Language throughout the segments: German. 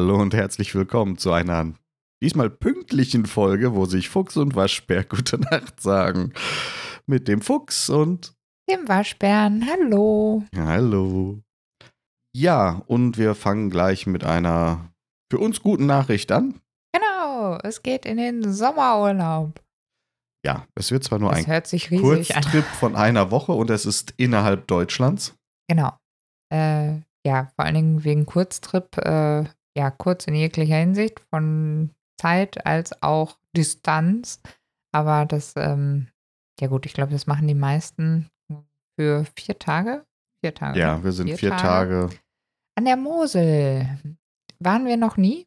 Hallo und herzlich willkommen zu einer diesmal pünktlichen Folge, wo sich Fuchs und Waschbär gute Nacht sagen. Mit dem Fuchs und dem Waschbären. Hallo. Hallo. Ja, und wir fangen gleich mit einer für uns guten Nachricht an. Genau, es geht in den Sommerurlaub. Ja, es wird zwar nur Das ein hört sich riesig an. Kurztrip von einer Woche und es ist innerhalb Deutschlands. Genau. Äh, ja, vor allen Dingen wegen Kurztrip, äh, ja, kurz in jeglicher Hinsicht, von Zeit als auch Distanz. Aber das, ähm, ja gut, ich glaube, das machen die meisten für vier Tage. Vier Tage. Ja, wir sind vier, Vier Tage. Tage. An der Mosel waren wir noch nie.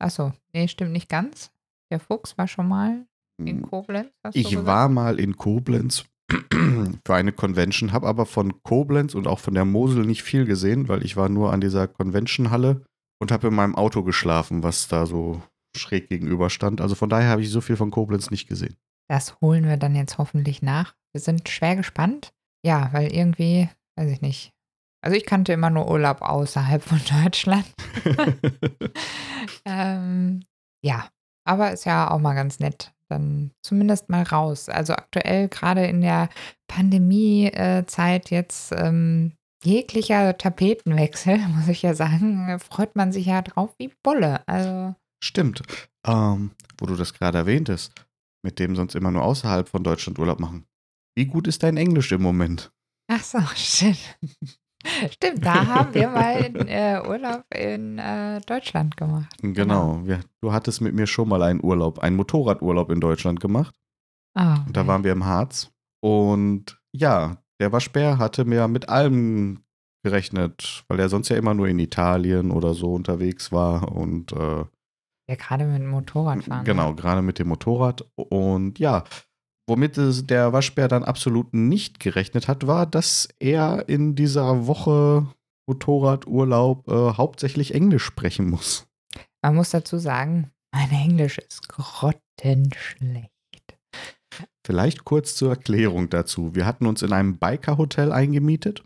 Achso, nee, stimmt nicht ganz. Der Fuchs war schon mal in Koblenz. hast du Ich war mal in Koblenz für eine Convention, habe aber von Koblenz und auch von der Mosel nicht viel gesehen, weil ich war nur an dieser Convention-Halle und habe in meinem Auto geschlafen, was da so schräg gegenüber stand. Also von daher habe ich so viel von Koblenz nicht gesehen. Das holen wir dann jetzt hoffentlich nach. Wir sind schwer gespannt. Ja, weil irgendwie, weiß ich nicht. Also ich kannte immer nur Urlaub außerhalb von Deutschland. ähm, ja, aber ist ja auch mal ganz nett. Dann zumindest mal raus. Also aktuell gerade in der Pandemie-Zeit jetzt ähm, jeglicher Tapetenwechsel, muss ich ja sagen, freut man sich ja drauf wie Bolle. Also Stimmt. Ähm, wo du das gerade erwähntest, mit dem sonst immer nur außerhalb von Deutschland Urlaub machen. Wie gut ist dein Englisch im Moment? Ach so, stimmt. Stimmt, da haben wir mal in, äh, Urlaub in äh, Deutschland gemacht. Genau. Wir, du hattest mit mir schon mal einen Urlaub, einen Motorradurlaub in Deutschland gemacht. Ah, Und da waren wir im Harz. Und ja, der Waschbär hatte mir mit allem gerechnet, weil er sonst ja immer nur in Italien oder so unterwegs war. Und äh, ja, gerade mit dem Motorrad fahren. genau, gerade mit dem Motorrad. Und ja, womit der Waschbär dann absolut nicht gerechnet hat, war, dass er in dieser Woche Motorradurlaub äh, hauptsächlich Englisch sprechen muss. Man muss dazu sagen, mein Englisch ist grottenschlecht. Vielleicht kurz zur Erklärung dazu. Wir hatten uns in einem Biker-Hotel eingemietet.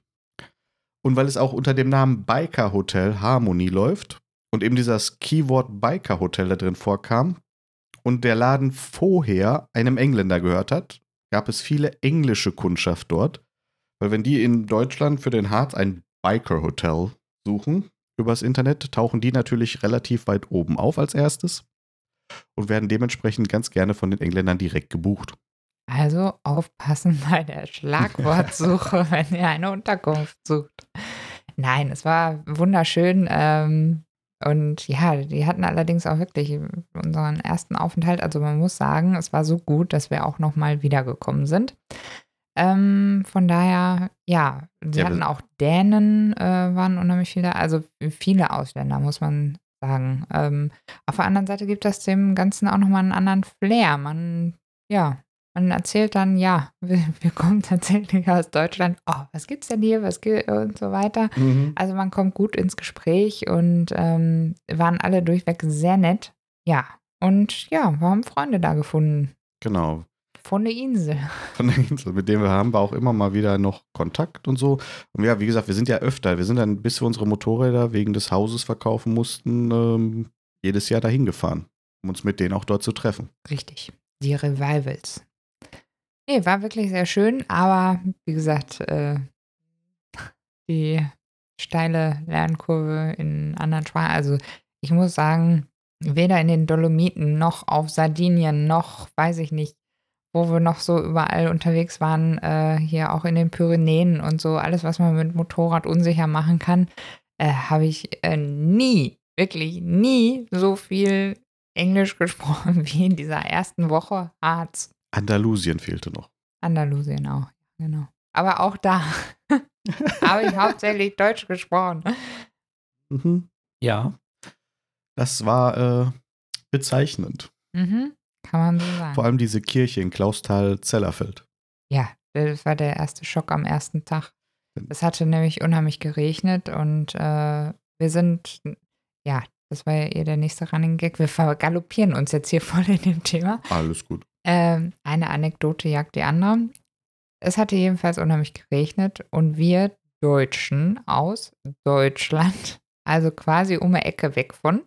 Und weil es auch unter dem Namen Biker-Hotel Harmony läuft und eben dieses Keyword Biker-Hotel da drin vorkam und der Laden vorher einem Engländer gehört hat, gab es viele englische Kundschaft dort. Weil wenn die in Deutschland für den Harz ein Biker-Hotel suchen übers Internet, tauchen die natürlich relativ weit oben auf als erstes und werden dementsprechend ganz gerne von den Engländern direkt gebucht. Also aufpassen bei der Schlagwortsuche, wenn ihr eine Unterkunft sucht. Nein, es war wunderschön. Ähm, und ja, die hatten allerdings auch wirklich unseren ersten Aufenthalt. Also man muss sagen, es war so gut, dass wir auch nochmal wiedergekommen sind. Ähm, von daher, ja, sie Ja, hatten auch Dänen, äh, waren unheimlich viele, also viele Ausländer, muss man sagen. Ähm, auf der anderen Seite gibt das dem Ganzen auch nochmal einen anderen Flair. Man, ja, man erzählt dann, ja, wir, wir kommen tatsächlich aus Deutschland. Oh, was gibt's denn hier? Was gibt und so weiter. Also man kommt gut ins Gespräch und ähm, waren alle durchweg sehr nett. Ja, und ja, wir haben Freunde da gefunden. Genau. Von der Insel. Von der Insel, mit dem wir haben wir auch immer mal wieder noch Kontakt und so. Und ja, wie gesagt, wir sind ja öfter. Wir sind dann, bis wir unsere Motorräder wegen des Hauses verkaufen mussten, ähm, jedes Jahr dahin gefahren, um uns mit denen auch dort zu treffen. Richtig. Die Revivals. Nee, war wirklich sehr schön, aber wie gesagt, äh, die steile Lernkurve in anderen Sprachen. Also ich muss sagen, weder in den Dolomiten noch auf Sardinien noch, weiß ich nicht, wo wir noch so überall unterwegs waren, äh, hier auch in den Pyrenäen und so, alles, was man mit Motorrad unsicher machen kann, äh, habe ich äh, nie, wirklich nie so viel Englisch gesprochen wie in dieser ersten Woche Harz. Andalusien fehlte noch. Andalusien auch, genau. Aber auch da habe ich hauptsächlich Deutsch gesprochen. Mhm. Ja. Das war äh, bezeichnend. Mhm, kann man so sagen. Vor allem diese Kirche in Klausthal-Zellerfeld. Ja, das war der erste Schock am ersten Tag. Es hatte nämlich unheimlich geregnet und äh, wir sind, ja, das war ja eher der nächste Running Gag. Wir vergaloppieren uns jetzt hier voll in dem Thema. Alles gut. Ähm, eine Anekdote jagt die andere. Es hatte jedenfalls unheimlich geregnet und wir Deutschen aus Deutschland, also quasi um eine Ecke weg von,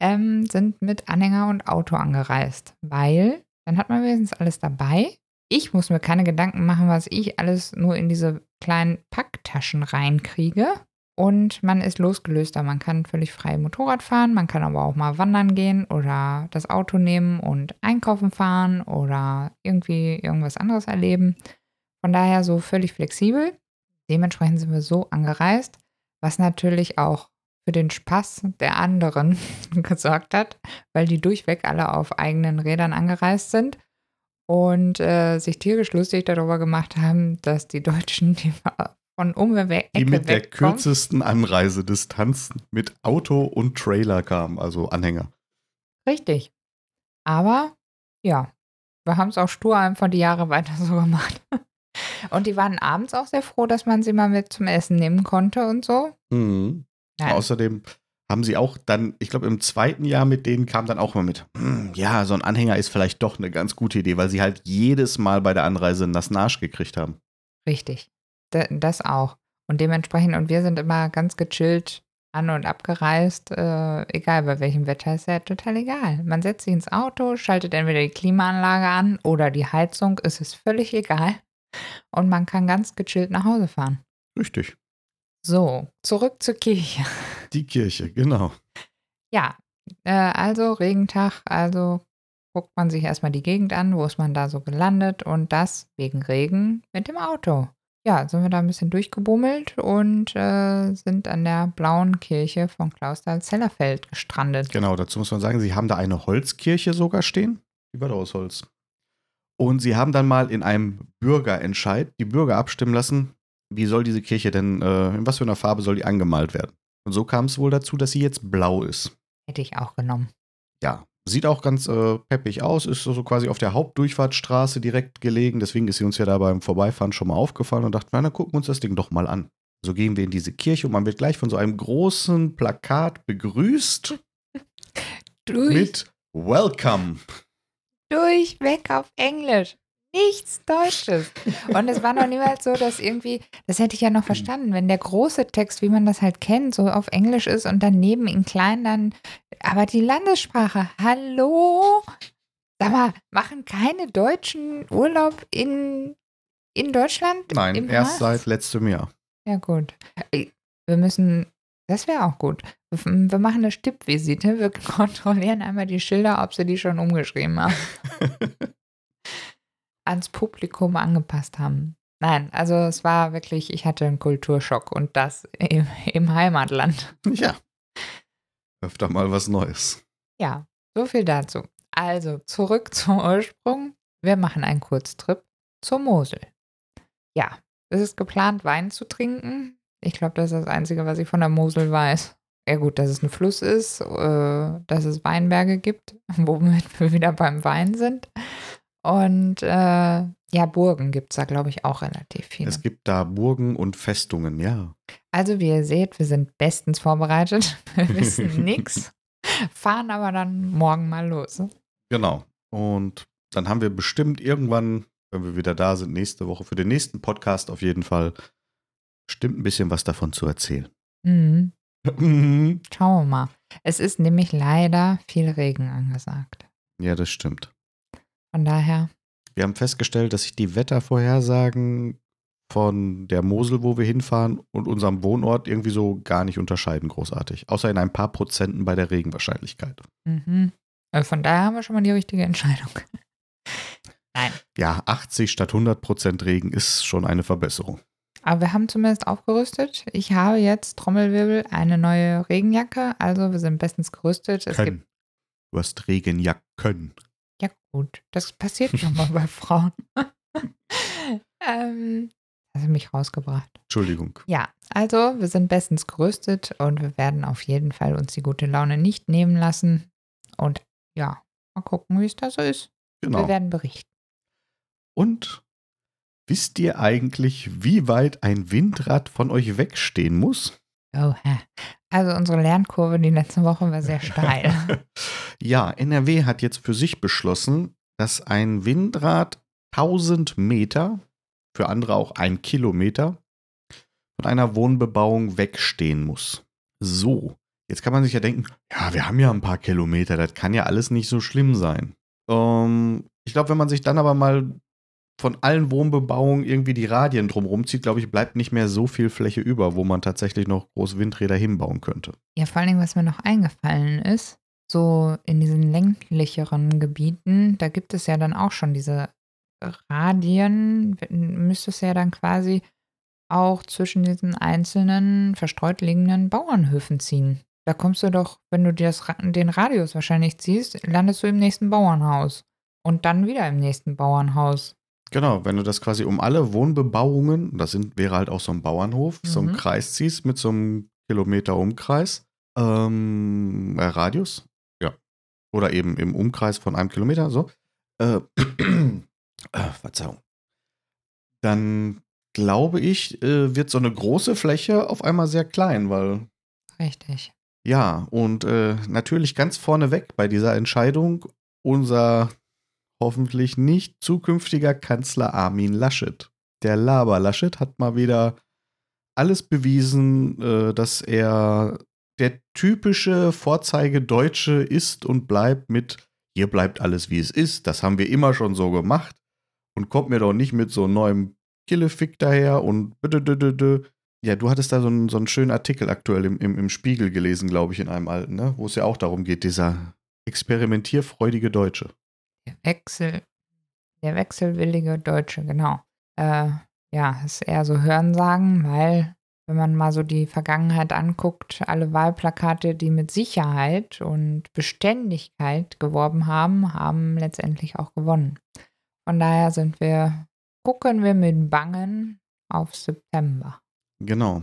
ähm, sind mit Anhänger und Auto angereist, weil dann hat man wenigstens alles dabei. Ich muss mir keine Gedanken machen, was ich alles nur in diese kleinen Packtaschen reinkriege. Und man ist losgelöster. Man kann völlig frei Motorrad fahren, man kann aber auch mal wandern gehen oder das Auto nehmen und einkaufen fahren oder irgendwie irgendwas anderes erleben. Von daher so völlig flexibel. Dementsprechend sind wir so angereist, was natürlich auch für den Spaß der anderen gesorgt hat, weil die durchweg alle auf eigenen Rädern angereist sind und äh, sich tierisch lustig darüber gemacht haben, dass die Deutschen, die von um Ecke Die mit der kürzesten Anreisedistanz mit Auto und Trailer kamen, also Anhänger. Richtig. Aber ja, wir haben es auch stur einfach die Jahre weiter so gemacht. Und die waren abends auch sehr froh, dass man sie mal mit zum Essen nehmen konnte und so. Mhm. Nein. Außerdem haben sie auch dann, ich glaube, im zweiten Jahr mit denen kam dann auch mal mit, hm, ja, so ein Anhänger ist vielleicht doch eine ganz gute Idee, weil sie halt jedes Mal bei der Anreise einen nassen Arsch gekriegt haben. Richtig. Das auch. Und dementsprechend, und wir sind immer ganz gechillt an- und abgereist, äh, egal bei welchem Wetter, ist ja total egal. Man setzt sich ins Auto, schaltet entweder die Klimaanlage an oder die Heizung, es ist völlig egal. Und man kann ganz gechillt nach Hause fahren. Richtig. So, zurück zur Kirche. Die Kirche, genau. Ja, äh, also Regentag, also guckt man sich erstmal die Gegend an, wo ist man da so gelandet und das wegen Regen mit dem Auto. Ja, sind wir da ein bisschen durchgebummelt und äh, sind an der blauen Kirche von Klausthal-Zellerfeld gestrandet. Genau, dazu muss man sagen, sie haben da eine Holzkirche sogar stehen. Die war da aus Holz. Und sie haben dann mal in einem Bürgerentscheid die Bürger abstimmen lassen, wie soll diese Kirche denn, äh, in was für einer Farbe soll die angemalt werden. Und so kam es wohl dazu, dass sie jetzt blau ist. Hätte ich auch genommen. Ja, sieht auch ganz äh, peppig aus, ist so quasi auf der Hauptdurchfahrtsstraße direkt gelegen. Deswegen ist sie uns ja da beim Vorbeifahren schon mal aufgefallen und dachten, na, dann gucken wir uns das Ding doch mal an. So gehen wir in diese Kirche und man wird gleich von so einem großen Plakat begrüßt Durch, mit Welcome. durchweg auf Englisch. Nichts Deutsches. Und es war noch niemals so, dass irgendwie, das hätte ich ja noch verstanden, wenn der große Text, wie man das halt kennt, so auf Englisch ist und daneben in klein dann, aber die Landessprache, hallo? Sag mal, machen keine Deutschen Urlaub in, in Deutschland? Nein, erst Harz? seit letztem Jahr. Ja, gut. Wir müssen, das wäre auch gut. Wir wir machen eine Stippvisite. Wir kontrollieren einmal die Schilder, ob sie die schon umgeschrieben haben. ans Publikum angepasst haben. Nein, also es war wirklich, ich hatte einen Kulturschock und das im, im Heimatland. ja. Öfter mal was Neues. Ja, so viel dazu. Also zurück zum Ursprung. Wir machen einen Kurztrip zur Mosel. Ja, es ist geplant, Wein zu trinken. Ich glaube, das ist das Einzige, was ich von der Mosel weiß. Ja gut, dass es ein Fluss ist, äh, dass es Weinberge gibt, womit wir wieder beim Wein sind. Und äh, ja, Burgen gibt es da, glaube ich, auch relativ viele. Es gibt da Burgen und Festungen, ja. Also, wie ihr seht, wir sind bestens vorbereitet. Wir wissen nichts, fahren aber dann morgen mal los. Genau. Und dann haben wir bestimmt irgendwann, wenn wir wieder da sind, nächste Woche, für den nächsten Podcast auf jeden Fall, bestimmt ein bisschen was davon zu erzählen. Mhm. Mhm. Schauen wir mal. Es ist nämlich leider viel Regen angesagt. ja, das stimmt. Von daher, Wir haben festgestellt, dass sich die Wettervorhersagen von der Mosel, wo wir hinfahren, und unserem Wohnort irgendwie so gar nicht unterscheiden, großartig. Außer in ein paar Prozenten bei der Regenwahrscheinlichkeit. mhm. Äh, von daher haben wir schon mal die richtige Entscheidung. Nein. Ja, 80 statt 100 Prozent Regen ist schon eine Verbesserung. Aber wir haben zumindest aufgerüstet. Ich habe jetzt Trommelwirbel eine neue Regenjacke. Also wir sind bestens gerüstet. Es Können. Du hast Regenjacken. Ja, gut. Das passiert schon mal bei Frauen. ähm, hast du mich rausgebracht. Entschuldigung. Ja, also wir sind bestens gerüstet und wir werden auf jeden Fall uns die gute Laune nicht nehmen lassen. Und ja, mal gucken, wie es da so ist. Wir Genau. werden berichten. Und wisst ihr eigentlich, wie weit ein Windrad von euch wegstehen muss? Oh, hä. also unsere Lernkurve die letzte Woche war sehr steil. ja, NRW hat jetzt für sich beschlossen, dass ein Windrad 1000 Meter, für andere auch ein Kilometer, von einer Wohnbebauung wegstehen muss. So, Jetzt kann man sich ja denken, ja, wir haben ja ein paar Kilometer, das kann ja alles nicht so schlimm sein. Ähm, ich glaube, wenn man sich dann aber mal von allen Wohnbebauungen irgendwie die Radien drumherum zieht, glaube ich, bleibt nicht mehr so viel Fläche über, wo man tatsächlich noch große Windräder hinbauen könnte. Ja, vor allen Dingen, was mir noch eingefallen ist, so in diesen ländlicheren Gebieten, da gibt es ja dann auch schon diese Radien, müsste es ja dann quasi auch zwischen diesen einzelnen verstreut liegenden Bauernhöfen ziehen. Da kommst du doch, wenn du dir das, den Radius wahrscheinlich ziehst, landest du im nächsten Bauernhaus. Und dann wieder im nächsten Bauernhaus. Genau, wenn du das quasi um alle Wohnbebauungen, das sind, wäre halt auch so ein Bauernhof, mhm. so einen Kreis ziehst mit so einem Kilometer Umkreis, ähm, äh, Radius. Oder eben im Umkreis von einem Kilometer, so. Äh, äh, Verzeihung. Dann glaube ich, äh, wird so eine große Fläche auf einmal sehr klein, weil. Richtig. Ja, und äh, natürlich ganz vorneweg bei dieser Entscheidung unser hoffentlich nicht zukünftiger Kanzler Armin Laschet. Der Laber Laschet hat mal wieder alles bewiesen, äh, dass er der typische Vorzeigedeutsche ist und bleibt mit hier bleibt alles wie es ist, das haben wir immer schon so gemacht und kommt mir doch nicht mit so neuem Killefick daher und ja, du hattest da so einen, so einen schönen Artikel aktuell im, im, im Spiegel gelesen, glaube ich, in einem alten, ne? wo es ja auch darum geht, dieser experimentierfreudige Deutsche. Der Wechsel, der wechselwillige Deutsche, genau. Äh, ja, ist eher so Hörensagen, weil wenn man mal so die Vergangenheit anguckt, alle Wahlplakate, die mit Sicherheit und Beständigkeit geworben haben, haben letztendlich auch gewonnen. Von daher sind wir, gucken wir mit Bangen auf September. Genau,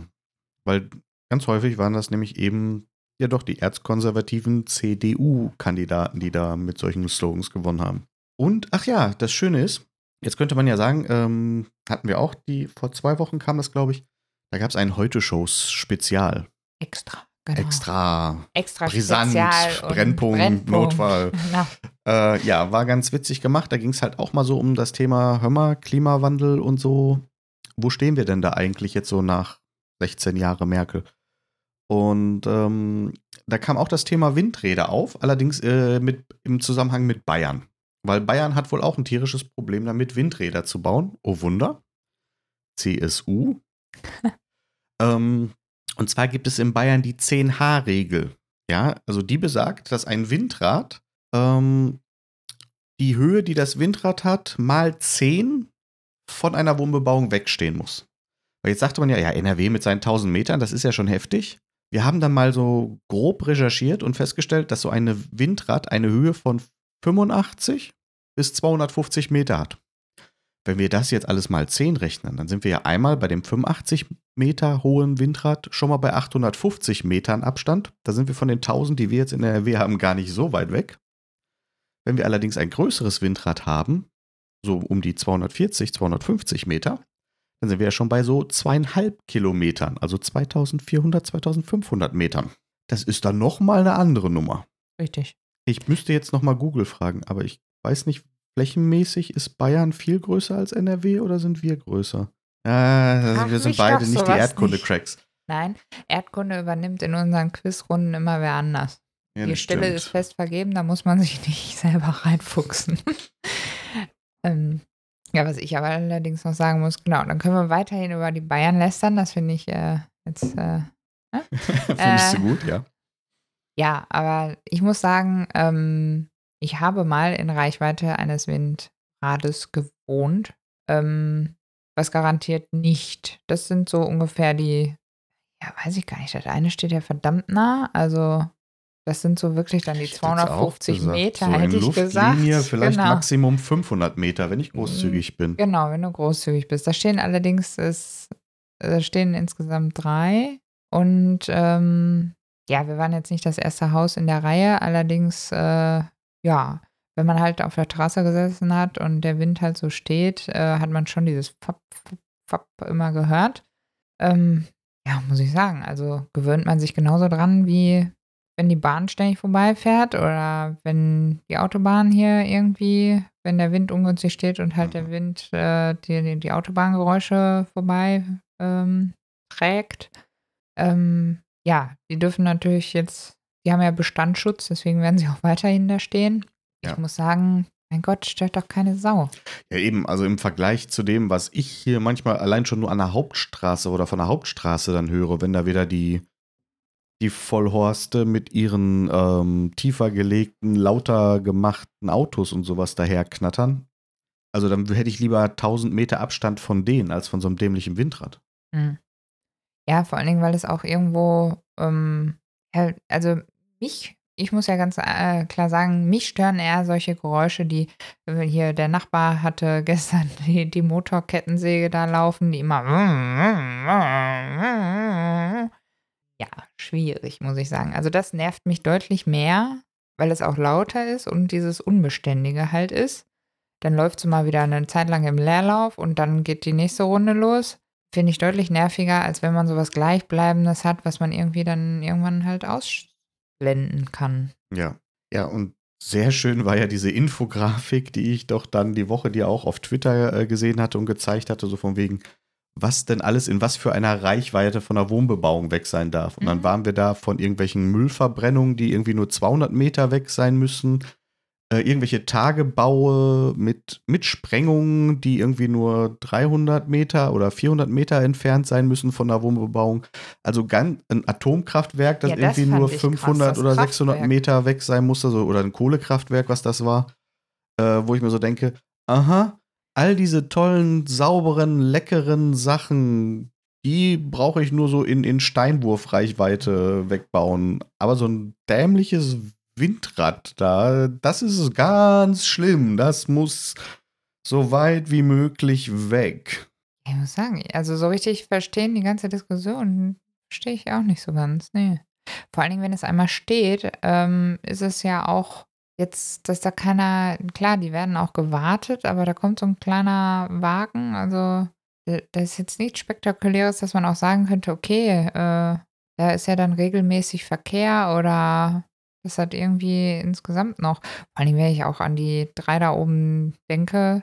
weil ganz häufig waren das nämlich eben ja doch die erzkonservativen CDU-Kandidaten, die da mit solchen Slogans gewonnen haben. Und, ach ja, das Schöne ist, jetzt könnte man ja sagen, ähm, hatten wir auch, die vor zwei Wochen kam das, glaube ich, da gab es ein Heute-Shows-Spezial. Extra. Genau. Extra, Extra brisant, Brennpunkt, Brennpunkt, Notfall. Genau. Äh, ja, war ganz witzig gemacht. Da ging es halt auch mal so um das Thema, hör mal, Klimawandel und so. Wo stehen wir denn da eigentlich jetzt so nach 16 Jahren Merkel? Und ähm, da kam auch das Thema Windräder auf, allerdings äh, mit, im Zusammenhang mit Bayern. Weil Bayern hat wohl auch ein tierisches Problem damit, Windräder zu bauen. Oh Wunder. CSU. ähm, und zwar gibt es in Bayern die 10H-Regel. Ja, also die besagt, dass ein Windrad ähm, die Höhe, die das Windrad hat, mal 10 von einer Wohnbebauung wegstehen muss. Weil jetzt sagte man ja, ja, NRW mit seinen 1000 Metern, das ist ja schon heftig. Wir haben dann mal so grob recherchiert und festgestellt, dass so eine Windrad eine Höhe von 85 bis 250 Meter hat. Wenn wir das jetzt alles mal 10 rechnen, dann sind wir ja einmal bei dem 85 Meter hohen Windrad schon mal bei 850 Metern Abstand. Da sind wir von den 1000, die wir jetzt in der RW haben, gar nicht so weit weg. Wenn wir allerdings ein größeres Windrad haben, so um die 240, 250 Meter, dann sind wir ja schon bei so zweieinhalb Kilometern, also 2400, 2500 Metern. Das ist dann nochmal eine andere Nummer. Richtig. Ich müsste jetzt nochmal Google fragen, aber ich weiß nicht, Flächenmäßig ist Bayern viel größer als NRW oder sind wir größer? Äh, also wir sind beide nicht die Erdkunde-Cracks. Nein, Erdkunde übernimmt in unseren Quizrunden immer wer anders. Ja, die Stelle stimmt. ist fest vergeben, da muss man sich nicht selber reinfuchsen. ähm, ja, was ich aber allerdings noch sagen muss, genau, dann können wir weiterhin über die Bayern lästern, das finde ich äh, jetzt. Äh, ne? Findest du äh, gut, ja. Ja, aber ich muss sagen, ähm, ich habe mal in Reichweite eines Windrades gewohnt, ähm, was garantiert nicht. Das sind so ungefähr die, ja, weiß ich gar nicht. Das eine steht ja verdammt nah. Also, das sind so wirklich dann die 250 Meter, so hätte ich gesagt. vielleicht genau. Maximum 500 Meter, wenn ich großzügig bin. Genau, wenn du großzügig bist. Da stehen allerdings, es, da stehen insgesamt drei. Und ähm, ja, wir waren jetzt nicht das erste Haus in der Reihe, allerdings äh, ja, wenn man halt auf der Terrasse gesessen hat und der Wind halt so steht, äh, hat man schon dieses Fapp, Fapp, Fapp immer gehört. Ähm, ja, muss ich sagen, also gewöhnt man sich genauso dran, wie wenn die Bahn ständig vorbeifährt oder wenn die Autobahn hier irgendwie, wenn der Wind ungünstig steht und halt der Wind äh, die, die Autobahngeräusche vorbei ähm, trägt. Ähm, Ja, die dürfen natürlich jetzt, die haben ja Bestandsschutz, deswegen werden sie auch weiterhin da stehen. Ja. Ich muss sagen, mein Gott, stört doch keine Sau. Ja, eben, also im Vergleich zu dem, was ich hier manchmal allein schon nur an der Hauptstraße oder von der Hauptstraße dann höre, wenn da wieder die, die Vollhorste mit ihren ähm, tiefer gelegten, lauter gemachten Autos und sowas daher knattern. Also dann hätte ich lieber 1000 Meter Abstand von denen als von so einem dämlichen Windrad. Hm. Ja, vor allen Dingen, weil es auch irgendwo, ähm, also mich, ich muss ja ganz äh, klar sagen, mich stören eher solche Geräusche, die äh, hier der Nachbar hatte gestern die, die Motorkettensäge da laufen, die immer. Ja, schwierig, muss ich sagen. Also das nervt mich deutlich mehr, weil es auch lauter ist und dieses Unbeständige halt ist. Dann läuft es mal wieder eine Zeit lang im Leerlauf und dann geht die nächste Runde los. Finde ich deutlich nerviger, als wenn man sowas Gleichbleibendes hat, was man irgendwie dann irgendwann halt ausblenden kann. Ja. Ja, und sehr schön war ja diese Infografik, die ich doch dann die Woche dir auch auf Twitter äh, gesehen hatte und gezeigt hatte, so von wegen, was denn alles in was für einer Reichweite von der Wohnbebauung weg sein darf. Und dann Mhm. waren wir da von irgendwelchen Müllverbrennungen, die irgendwie nur 200 Meter weg sein müssen, äh, irgendwelche Tagebaue mit, mit Sprengungen, die irgendwie nur 300 Meter oder 400 Meter entfernt sein müssen von der Wohnbebauung. Also ganz, ein Atomkraftwerk, das Ja, das irgendwie nur ich krass, 500 das oder 600 Kraftwerk. Meter weg sein musste, so, oder ein Kohlekraftwerk, was das war, äh, wo ich mir so denke, aha, all diese tollen, sauberen, leckeren Sachen, die brauche ich nur so in, in Steinwurfreichweite wegbauen. Aber so ein dämliches Windrad da, das ist ganz schlimm. Das muss so weit wie möglich weg. Ich muss sagen, also so richtig verstehen die ganze Diskussion verstehe ich auch nicht so ganz. Nee. Vor allen Dingen, wenn es einmal steht, ähm, ist es ja auch jetzt, dass da keiner, klar, die werden auch gewartet, aber da kommt so ein kleiner Wagen, also da da ist jetzt nichts Spektakuläres, dass man auch sagen könnte, okay, äh, da ist ja dann regelmäßig Verkehr oder das hat irgendwie insgesamt noch, vor Dingen, wenn ich auch an die drei da oben denke,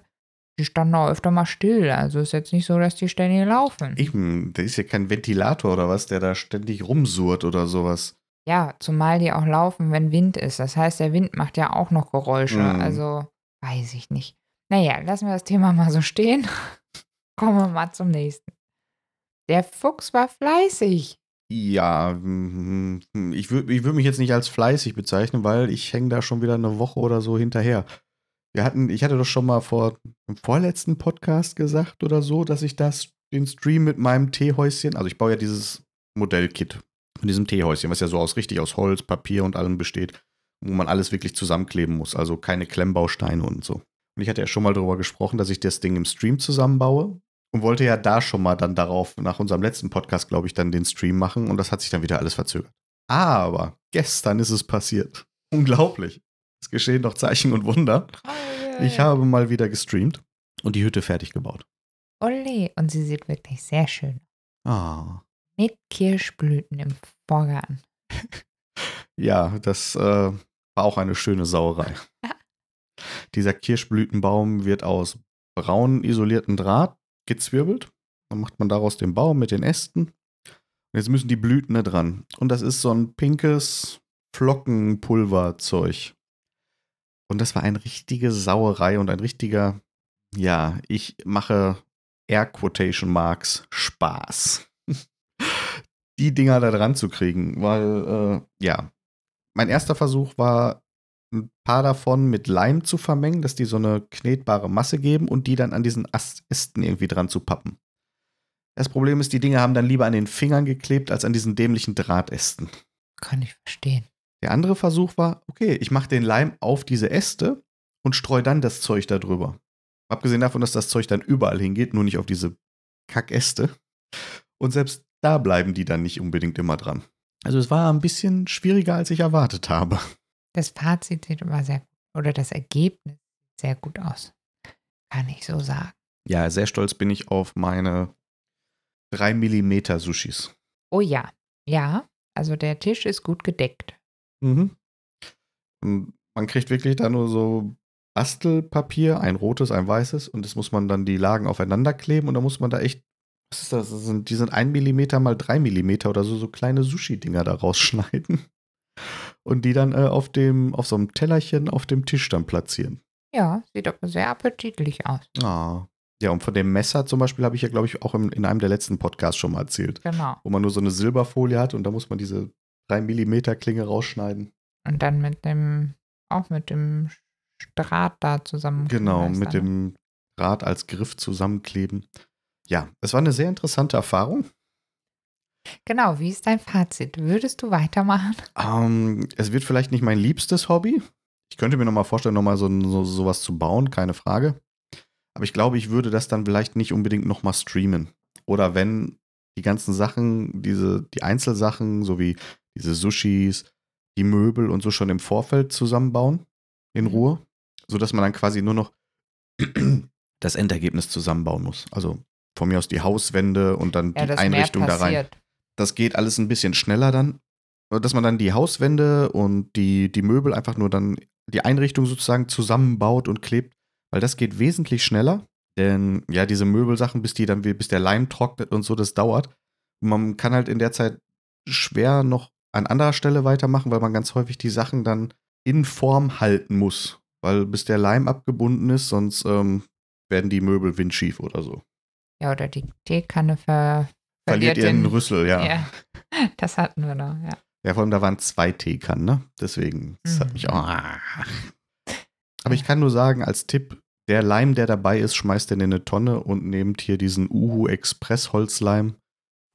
die standen auch öfter mal still. Also ist jetzt nicht so, dass die ständig laufen. Eben, da ist ja kein Ventilator oder was, der da ständig rumsurrt oder sowas. ja, zumal die auch laufen, wenn Wind ist. Das heißt, der Wind macht ja auch noch Geräusche. Mhm. Also weiß ich nicht. Naja, lassen wir das Thema mal so stehen. Kommen wir mal zum nächsten. Der Fuchs war fleißig. Ja, mm, ich würde ich würd mich jetzt nicht als fleißig bezeichnen, weil ich hänge da schon wieder eine Woche oder so hinterher. Wir hatten, ich hatte doch schon mal vor im vorletzten Podcast gesagt oder so, dass ich das, den Stream mit meinem Teehäuschen, also ich baue ja dieses Modellkit mit diesem Teehäuschen, was ja so aus richtig aus Holz, Papier und allem besteht, wo man alles wirklich zusammenkleben muss, also keine Klemmbausteine und so. Und ich hatte ja schon mal darüber gesprochen, dass ich das Ding im Stream zusammenbaue und wollte ja da schon mal dann darauf, nach unserem letzten Podcast, glaube ich, dann den Stream machen und das hat sich dann wieder alles verzögert. Aber gestern ist es passiert. Unglaublich. Es geschehen doch Zeichen und Wunder. Ich habe mal wieder gestreamt und die Hütte fertig gebaut. Ole, und sie sieht wirklich sehr schön. Ah. Mit Kirschblüten im Vorgarten. Ja, das äh, war auch eine schöne Sauerei. Dieser Kirschblütenbaum wird aus braun isolierten Draht gezwirbelt. Dann macht man daraus den Baum mit den Ästen. Und jetzt müssen die Blüten da dran. Und das ist so ein pinkes Flockenpulverzeug. Und das war eine richtige Sauerei und ein richtiger, ja, ich mache Air Quotation Marks Spaß. die Dinger da dran zu kriegen, weil, äh, ja, mein erster Versuch war, ein paar davon mit Leim zu vermengen, dass die so eine knetbare Masse geben und die dann an diesen Ästen irgendwie dran zu pappen. Das Problem ist, die Dinge haben dann lieber an den Fingern geklebt als an diesen dämlichen Drahtästen. Kann ich verstehen. Der andere Versuch war, okay, ich mache den Leim auf diese Äste und streue dann das Zeug da drüber. Abgesehen davon, dass das Zeug dann überall hingeht, nur nicht auf diese Kackäste. Und selbst da bleiben die dann nicht unbedingt immer dran. Also es war ein bisschen schwieriger, als ich erwartet habe. Das Fazit sieht immer sehr gut, oder das Ergebnis sieht sehr gut aus. Kann ich so sagen. Ja, sehr stolz bin ich auf meine 3 mm Sushis. Oh ja, ja, also der Tisch ist gut gedeckt. Mhm. Und man kriegt wirklich da nur so Bastelpapier, ein rotes, ein weißes, und das muss man dann die Lagen aufeinander kleben und da muss man da echt was ist das? das sind, die sind ein Millimeter mal drei Millimeter oder so, so kleine Sushi-Dinger da rausschneiden. Und die dann äh, auf dem, auf so einem Tellerchen auf dem Tisch dann platzieren. Ja, sieht aber sehr appetitlich aus. Ah. Ja, und von dem Messer zum Beispiel habe ich ja, glaube ich, auch im, in einem der letzten Podcasts schon mal erzählt. Genau. Wo man nur so eine Silberfolie hat und da muss man diese 3 Millimeter Klinge rausschneiden. Und dann mit dem, auch mit dem Draht da zusammen. Genau, mit dem Draht als Griff zusammenkleben. Ja, es war eine sehr interessante Erfahrung. Genau, wie ist dein Fazit? Würdest du weitermachen? Ähm, es wird vielleicht nicht mein liebstes Hobby. Ich könnte mir nochmal vorstellen, nochmal so, so sowas zu bauen, keine Frage. Aber ich glaube, ich würde das dann vielleicht nicht unbedingt nochmal streamen. Oder wenn die ganzen Sachen, diese, die Einzelsachen, so wie diese Sushis, die Möbel und so schon im Vorfeld zusammenbauen, in Mhm. Ruhe, sodass man dann quasi nur noch das Endergebnis zusammenbauen muss. Also von mir aus die Hauswände und dann Ja, die Einrichtung mehr da rein. Das geht alles ein bisschen schneller dann. Dass man dann die Hauswände und die, die Möbel einfach nur dann die Einrichtung sozusagen zusammenbaut und klebt, weil das geht wesentlich schneller. Denn ja, diese Möbelsachen, bis die dann, bis der Leim trocknet und so, das dauert. Und man kann halt in der Zeit schwer noch an anderer Stelle weitermachen, weil man ganz häufig die Sachen dann in Form halten muss. Weil bis der Leim abgebunden ist, sonst ähm, werden die Möbel windschief oder so. Ja, oder die Teekanne ver Verliert ihren den- Rüssel, ja. Ja, das hatten wir noch, ja. Ja, vor allem da waren zwei Teekannen, ne? Deswegen, das hat mich Mhm. auch. Aber ich kann nur sagen, als Tipp, der Leim, der dabei ist, schmeißt den in eine Tonne und nehmt hier diesen Uhu Express Holzleim.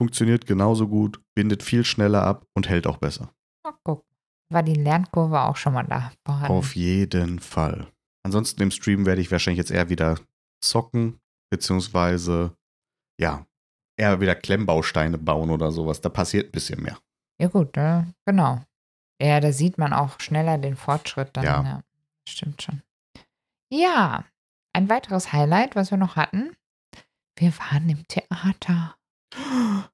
Funktioniert genauso gut, bindet viel schneller ab und hält auch besser. Mal gucken. War die Lernkurve auch schon mal da vorhanden? Auf jeden Fall. Ansonsten im Stream werde ich wahrscheinlich jetzt eher wieder zocken, beziehungsweise, ja, eher wieder Klemmbausteine bauen oder sowas. Da passiert ein bisschen mehr. Ja, gut, äh, genau. Ja, da sieht man auch schneller den Fortschritt dann. Ja. Ja. Stimmt schon. Ja, ein weiteres Highlight, was wir noch hatten. Wir waren im Theater.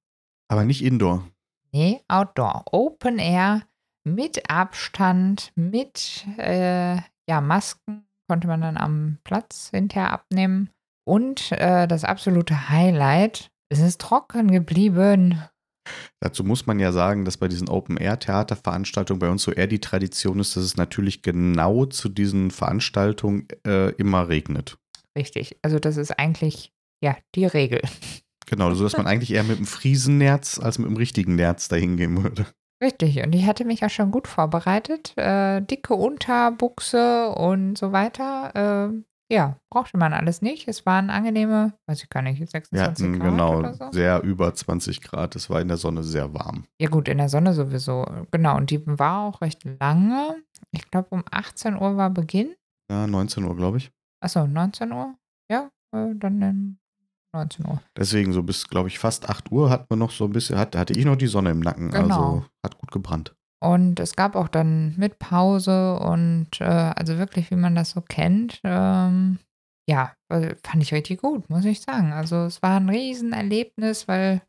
Aber nicht Indoor. Nee, Outdoor. Open Air mit Abstand, mit äh, ja, Masken konnte man dann am Platz hinterher abnehmen. Und äh, das absolute Highlight, es ist trocken geblieben. Dazu muss man ja sagen, dass bei diesen Open-Air-Theaterveranstaltungen bei uns so eher die Tradition ist, dass es natürlich genau zu diesen Veranstaltungen äh, immer regnet. Richtig. Also das ist eigentlich ja die Regel. Genau, so dass man eigentlich eher mit dem Friesennerz als mit dem richtigen Nerz dahin gehen würde. Richtig. Und ich hatte mich auch schon gut vorbereitet. Äh, dicke Unterbuchse und so weiter. Äh, ja, brauchte man alles nicht. Es waren angenehme, weiß ich gar nicht, 26 Wir hatten Grad genau oder so. sehr über 20 Grad. Es war in der Sonne sehr warm. Ja gut, in der Sonne sowieso. Genau, und die war auch recht lange. Ich glaube, um 18 Uhr war Beginn. Ja, 19 Uhr, glaube ich. Achso, 19 Uhr? Ja, äh, dann um 19 Uhr. Deswegen so bis, glaube ich, fast 8 Uhr hatten wir noch so ein bisschen, hatte, hatte ich noch die Sonne im Nacken. Genau. Also hat gut gebrannt. Und es gab auch dann mit Pause und äh, also wirklich, wie man das so kennt. Ähm, ja, äh, fand ich richtig gut, muss ich sagen. Also es war ein Riesenerlebnis, weil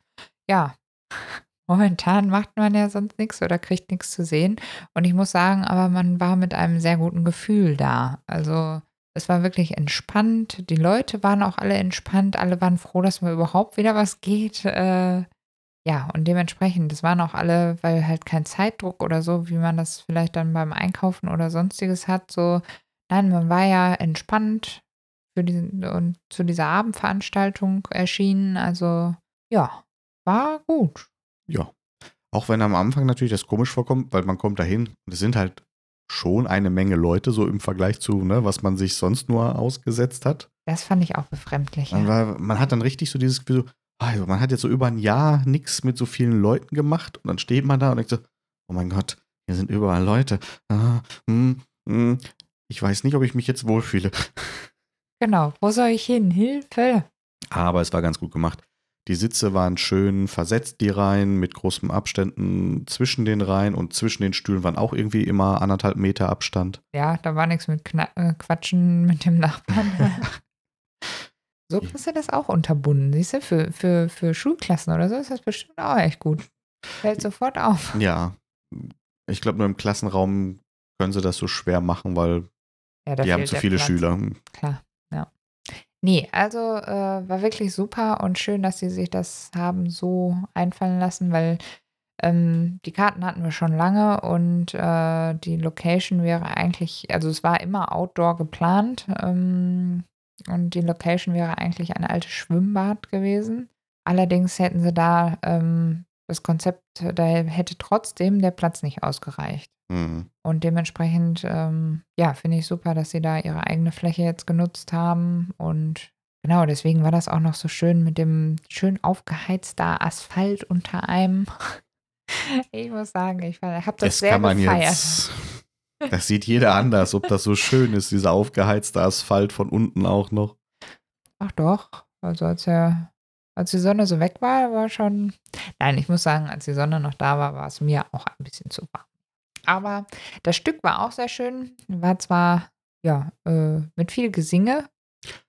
ja, momentan macht man ja sonst nichts oder kriegt nichts zu sehen. Und ich muss sagen, aber man war mit einem sehr guten Gefühl da. Also es war wirklich entspannt. Die Leute waren auch alle entspannt. Alle waren froh, dass mal überhaupt wieder was geht. Äh, ja, und dementsprechend, das waren auch alle, weil halt kein Zeitdruck oder so, wie man das vielleicht dann beim Einkaufen oder sonstiges hat, so, nein, man war ja entspannt für diesen, und zu dieser Abendveranstaltung erschienen. Also, ja, war gut. Ja. Auch wenn am Anfang natürlich das komisch vorkommt, weil man kommt dahin und es sind halt schon eine Menge Leute, so im Vergleich zu, ne, was man sich sonst nur ausgesetzt hat. Das fand ich auch befremdlich. Man, war, man hat dann richtig so dieses Gefühl, so, also man hat jetzt so über ein Jahr nichts mit so vielen Leuten gemacht und dann steht man da und denkt so, oh mein Gott, hier sind überall Leute. Ah, hm, hm, ich weiß nicht, ob ich mich jetzt wohlfühle. Genau, wo soll ich hin? Hilfe! Aber es war ganz gut gemacht. Die Sitze waren schön versetzt, die Reihen, mit großen Abständen zwischen den Reihen und zwischen den Stühlen waren auch irgendwie immer anderthalb Meter Abstand. Ja, da war nichts mit Kna äh, Quatschen mit dem Nachbarn. so kriegst du das auch unterbunden. Siehst du, für, für, für Schulklassen oder so ist das bestimmt auch echt gut. Fällt sofort auf. Ja, ich glaube, nur im Klassenraum können sie das so schwer machen, weil Ja, die haben zu viele Platz. Schüler. Klar, ja. Nee, also äh, war wirklich super und schön, dass sie sich das haben so einfallen lassen, weil ähm, die Karten hatten wir schon lange und äh, die Location wäre eigentlich, also es war immer outdoor geplant ähm, und die Location wäre eigentlich ein altes Schwimmbad gewesen. Allerdings hätten sie da ähm, das Konzept, da hätte trotzdem der Platz nicht ausgereicht. Mhm. Und dementsprechend, ähm, ja, finde ich super, dass sie da ihre eigene Fläche jetzt genutzt haben. Und genau, deswegen war das auch noch so schön mit dem schön aufgeheizter Asphalt unter einem. Ich muss sagen, ich habe das, Das sehr kann man gefeiert. jetzt. Das sieht jeder anders, ob das so schön ist, dieser aufgeheizte Asphalt von unten auch noch. Ach doch, also als er, als die Sonne so weg war, war schon. Nein, ich muss sagen, als die Sonne noch da war, war es mir auch ein bisschen zu warm. Aber das Stück war auch sehr schön. War zwar ja äh, mit viel Gesinge.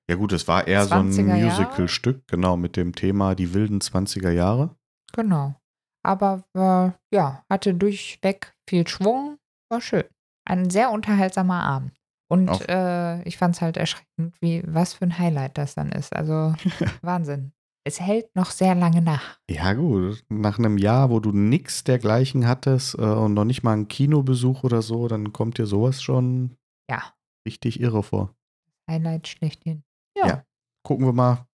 Ja, gut, es war eher so ein 20er Jahre. Musical-Stück, genau, mit dem Thema die wilden 20er Jahre. Genau. Aber war, ja, hatte durchweg viel Schwung. War schön. Ein sehr unterhaltsamer Abend. Und äh, ich fand es halt erschreckend, wie, was für ein Highlight das dann ist. Also Wahnsinn. Es hält noch sehr lange nach. Ja, gut, nach einem Jahr, wo du nix dergleichen hattest äh, und noch nicht mal einen Kinobesuch oder so, dann kommt dir sowas schon Ja, richtig irre vor. Highlight schlechthin. Ja. Gucken wir mal.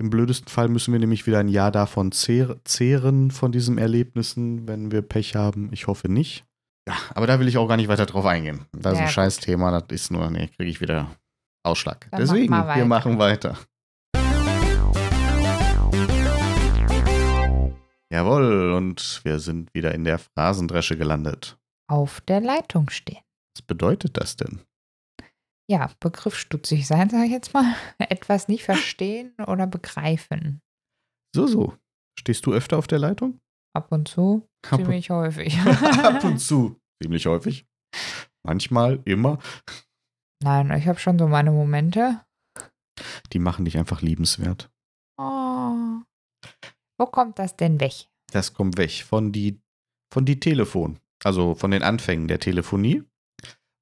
Im blödesten Fall müssen wir nämlich wieder ein Jahr davon zehr zehren, von diesen Erlebnissen, wenn wir Pech haben. Ich hoffe nicht. Ja, aber da will ich auch gar nicht weiter drauf eingehen. Das ist Ja, ein gut. scheiß Thema, das ist nur, nee, kriege ich wieder Ausschlag. Dann mach Deswegen, mal wir machen weiter. Jawohl, und wir sind wieder in der Phrasendresche gelandet. Auf der Leitung stehen. Was bedeutet das denn? Ja, begriffsstutzig sein, sage ich jetzt mal. Etwas nicht verstehen oder begreifen. So, so. Stehst du öfter auf der Leitung? Ab und zu, Ab und- ziemlich häufig. Ab und zu. Ziemlich häufig. Manchmal, immer. Nein, ich habe schon so meine Momente. Die machen dich einfach liebenswert. Oh. Wo kommt das denn weg? Das kommt weg von die, von die Telefon. Also von den Anfängen der Telefonie.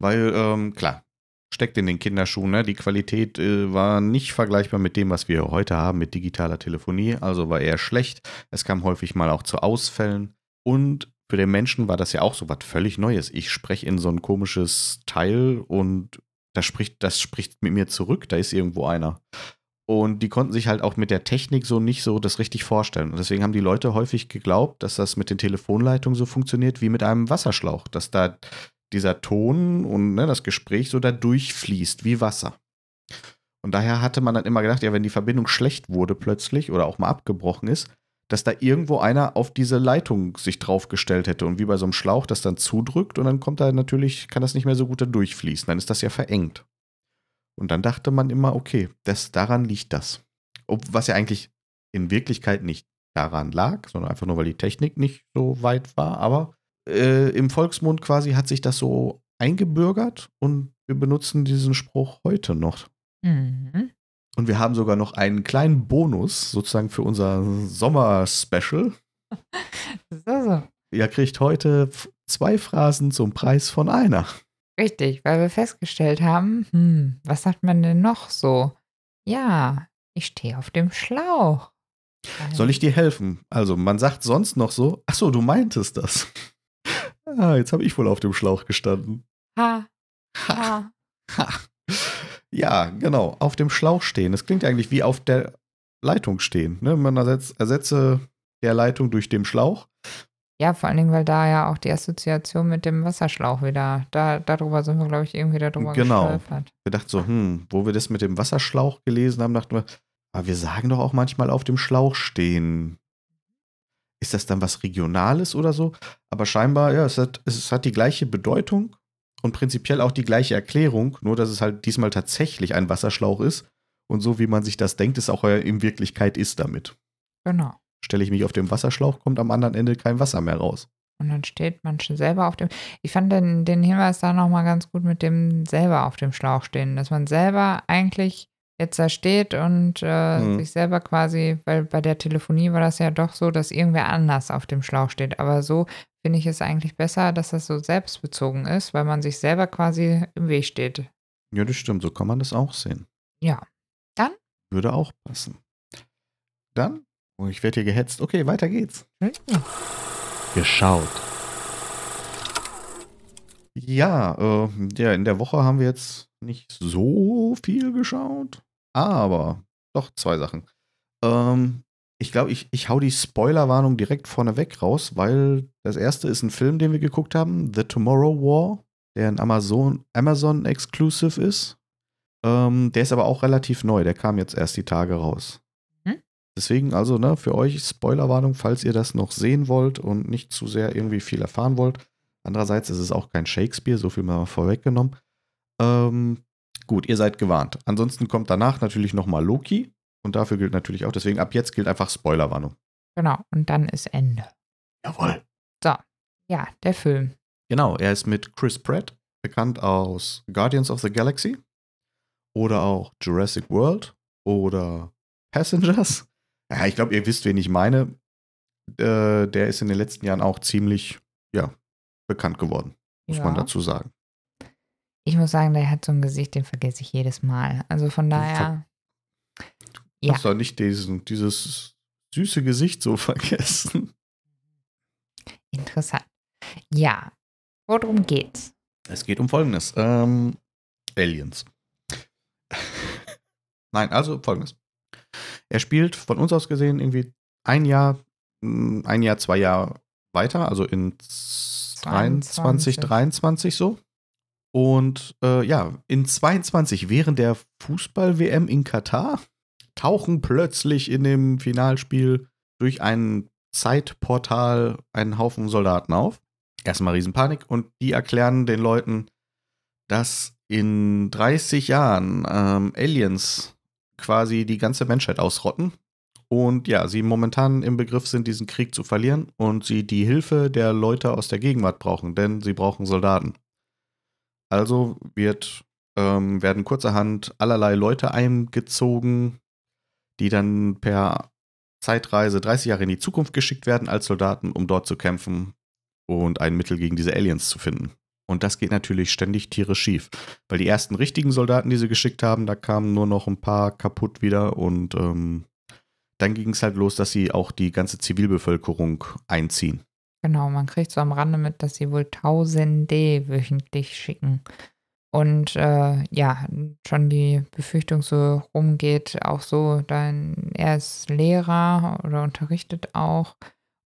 Weil, ähm, klar, steckt in den Kinderschuhen. Ne? Die Qualität äh, war nicht vergleichbar mit dem, was wir heute haben mit digitaler Telefonie. Also war eher schlecht. Es kam häufig mal auch zu Ausfällen. Und für den Menschen war das ja auch so was völlig Neues. Ich spreche in so ein komisches Teil und das spricht, das spricht mit mir zurück. Da ist irgendwo einer. Und die konnten sich halt auch mit der Technik so nicht so das richtig vorstellen. Und deswegen haben die Leute häufig geglaubt, dass das mit den Telefonleitungen so funktioniert wie mit einem Wasserschlauch. Dass da dieser Ton und ne, das Gespräch so da durchfließt wie Wasser. Und daher hatte man dann immer gedacht, ja, wenn die Verbindung schlecht wurde plötzlich oder auch mal abgebrochen ist, dass da irgendwo einer auf diese Leitung sich draufgestellt hätte und wie bei so einem Schlauch das dann zudrückt und dann kommt da natürlich, kann das nicht mehr so gut da durchfließen. Dann ist das ja verengt. Und dann dachte man immer, okay, das, daran liegt das. Ob, was ja eigentlich in Wirklichkeit nicht daran lag, sondern einfach nur, weil die Technik nicht so weit war. Aber äh, im Volksmund quasi hat sich das so eingebürgert und wir benutzen diesen Spruch heute noch. Mhm. Und wir haben sogar noch einen kleinen Bonus sozusagen für unser Sommer-Special. So, so. Ihr kriegt heute zwei Phrasen zum Preis von einer. Richtig, weil wir festgestellt haben, hm, was sagt man denn noch so? Ja, ich stehe auf dem Schlauch. Soll ich dir helfen? Also, man sagt sonst noch so, ach so, du meintest das. Ah, jetzt habe ich wohl auf dem Schlauch gestanden. Ha, ha. Ha. Ja, genau, auf dem Schlauch stehen. Das klingt eigentlich wie auf der Leitung stehen. Ne? Man ersetzt, ersetze der Leitung durch den Schlauch. Ja, vor allen Dingen, weil da ja auch die Assoziation mit dem Wasserschlauch wieder, da, darüber sind wir, glaube ich, irgendwie darüber Genau. gestolpert. Wir dachten so, hm, wo wir das mit dem Wasserschlauch gelesen haben, dachten wir, aber wir sagen doch auch manchmal auf dem Schlauch stehen. Ist das dann was Regionales oder so? Aber scheinbar, ja, es hat, es hat die gleiche Bedeutung und prinzipiell auch die gleiche Erklärung, nur dass es halt diesmal tatsächlich ein Wasserschlauch ist und so wie man sich das denkt, es auch in Wirklichkeit ist damit. Genau. Stelle ich mich auf den Wasserschlauch, kommt am anderen Ende kein Wasser mehr raus. Und dann steht man schon selber auf dem. Ich fand den, den Hinweis da nochmal ganz gut mit dem selber auf dem Schlauch stehen, dass man selber eigentlich jetzt da steht und äh, Mhm. sich selber quasi, weil bei der Telefonie war das ja doch so, dass irgendwer anders auf dem Schlauch steht. Aber so finde ich es eigentlich besser, dass das so selbstbezogen ist, weil man sich selber quasi im Weg steht. Ja, das stimmt, so kann man das auch sehen. Ja. Dann würde auch passen. Dann, oh, ich werde hier gehetzt. Okay, weiter geht's. Geschaut. Ja, äh, ja, in der Woche haben wir jetzt nicht so viel geschaut, aber doch zwei Sachen. Ähm, ich glaube, ich, ich hau die Spoilerwarnung direkt vorneweg raus, weil das erste ist ein Film, den wir geguckt haben, The Tomorrow War, der ein Amazon, Amazon Exclusive ist. Ähm, der ist aber auch relativ neu, der kam jetzt erst die Tage raus. Hm? Deswegen also, ne, für euch Spoilerwarnung, falls ihr das noch sehen wollt und nicht zu sehr irgendwie viel erfahren wollt. Andererseits ist es auch kein Shakespeare, so viel mal vorweggenommen. Ähm, gut, ihr seid gewarnt. Ansonsten kommt danach natürlich nochmal Loki. Und dafür gilt natürlich auch, deswegen ab jetzt gilt einfach Spoilerwarnung. Genau, und dann ist Ende. Jawohl. So, ja, der Film. Genau, er ist mit Chris Pratt, bekannt aus Guardians of the Galaxy oder auch Jurassic World oder Passengers. Ja, ich glaube, ihr wisst, wen ich meine. Äh, der ist in den letzten Jahren auch ziemlich, ja, bekannt geworden, muss ja. man dazu sagen. Ich muss sagen, der hat so ein Gesicht, den vergesse ich jedes Mal. Also von daher. Du ja. hast doch nicht diesen, dieses süße Gesicht so vergessen. Interessant. Ja. Worum geht's? Es geht um Folgendes. Ähm, Aliens. Nein, also Folgendes. Er spielt von uns aus gesehen irgendwie ein Jahr, ein Jahr, zwei Jahre weiter, also in 23, 23 so. Und äh, ja, in 22, während der Fußball-WM in Katar, tauchen plötzlich in dem Finalspiel durch ein Zeitportal einen Haufen Soldaten auf. Erstmal Riesenpanik und die erklären den Leuten, dass in 30 Jahren ähm, Aliens quasi die ganze Menschheit ausrotten und ja, sie momentan im Begriff sind, diesen Krieg zu verlieren und sie die Hilfe der Leute aus der Gegenwart brauchen, denn sie brauchen Soldaten. Also wird, ähm, werden kurzerhand allerlei Leute eingezogen, die dann per Zeitreise 30 Jahre in die Zukunft geschickt werden als Soldaten, um dort zu kämpfen und ein Mittel gegen diese Aliens zu finden. Und das geht natürlich ständig tierisch schief. Weil die ersten richtigen Soldaten, die sie geschickt haben, da kamen nur noch ein paar kaputt wieder und ähm, dann ging es halt los, dass sie auch die ganze Zivilbevölkerung einziehen. Genau, man kriegt so am Rande mit, dass sie wohl Tausende wöchentlich schicken. Und äh, ja, schon die Befürchtung so rumgeht, auch so, dann er ist Lehrer oder unterrichtet auch.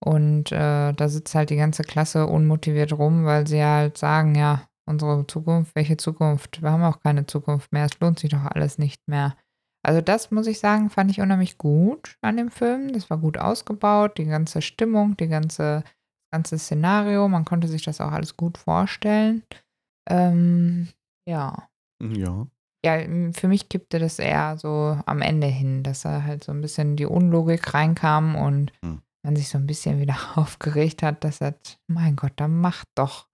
Und äh, da sitzt halt die ganze Klasse unmotiviert rum, weil sie halt sagen, ja, unsere Zukunft, welche Zukunft? Wir haben auch keine Zukunft mehr, es lohnt sich doch alles nicht mehr. Also das muss ich sagen, fand ich unheimlich gut an dem Film. Das war gut ausgebaut, die ganze Stimmung, die ganze, ganze Szenario. Man konnte sich das auch alles gut vorstellen. Ähm, ja. Ja. Ja, für mich kippte das eher so am Ende hin, dass da halt so ein bisschen die Unlogik reinkam und hm. man sich so ein bisschen wieder aufgeregt hat, dass er, mein Gott, dann macht doch.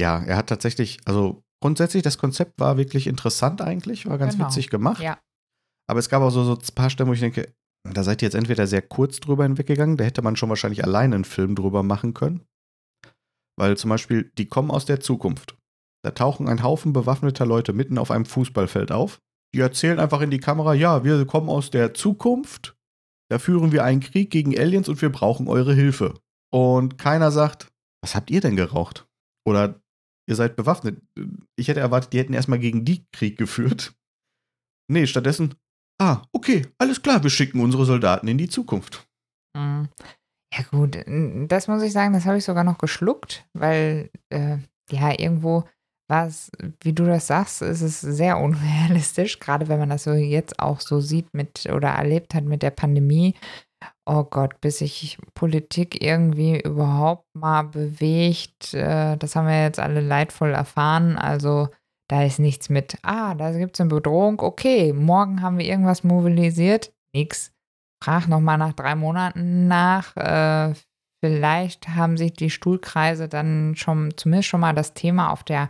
Ja, er hat tatsächlich, also grundsätzlich, das Konzept war wirklich interessant eigentlich, war ganz genau. witzig gemacht. Ja. Aber es gab auch so, so ein paar Stellen, wo ich denke, da seid ihr jetzt entweder sehr kurz drüber hinweggegangen, da hätte man schon wahrscheinlich alleine einen Film drüber machen können. Weil zum Beispiel, die kommen aus der Zukunft. Da tauchen ein Haufen bewaffneter Leute mitten auf einem Fußballfeld auf. Die erzählen einfach in die Kamera, ja, wir kommen aus der Zukunft, da führen wir einen Krieg gegen Aliens und wir brauchen eure Hilfe. Und keiner sagt, was habt ihr denn geraucht? Oder ihr seid bewaffnet. Ich hätte erwartet, die hätten erstmal gegen die Krieg geführt. Nee, stattdessen, Ah, okay, alles klar, wir schicken unsere Soldaten in die Zukunft. Ja gut, das muss ich sagen, das habe ich sogar noch geschluckt, weil äh, ja irgendwo war es, wie du das sagst, ist es sehr unrealistisch, gerade wenn man das so jetzt auch so sieht mit oder erlebt hat mit der Pandemie. Oh Gott, bis sich Politik irgendwie überhaupt mal bewegt, äh, das haben wir jetzt alle leidvoll erfahren. Also da ist nichts mit, ah, da gibt es eine Bedrohung, okay, morgen haben wir irgendwas mobilisiert, nix. Frag nochmal nach drei Monaten nach. Äh, vielleicht haben sich die Stuhlkreise dann schon, zumindest schon mal das Thema auf der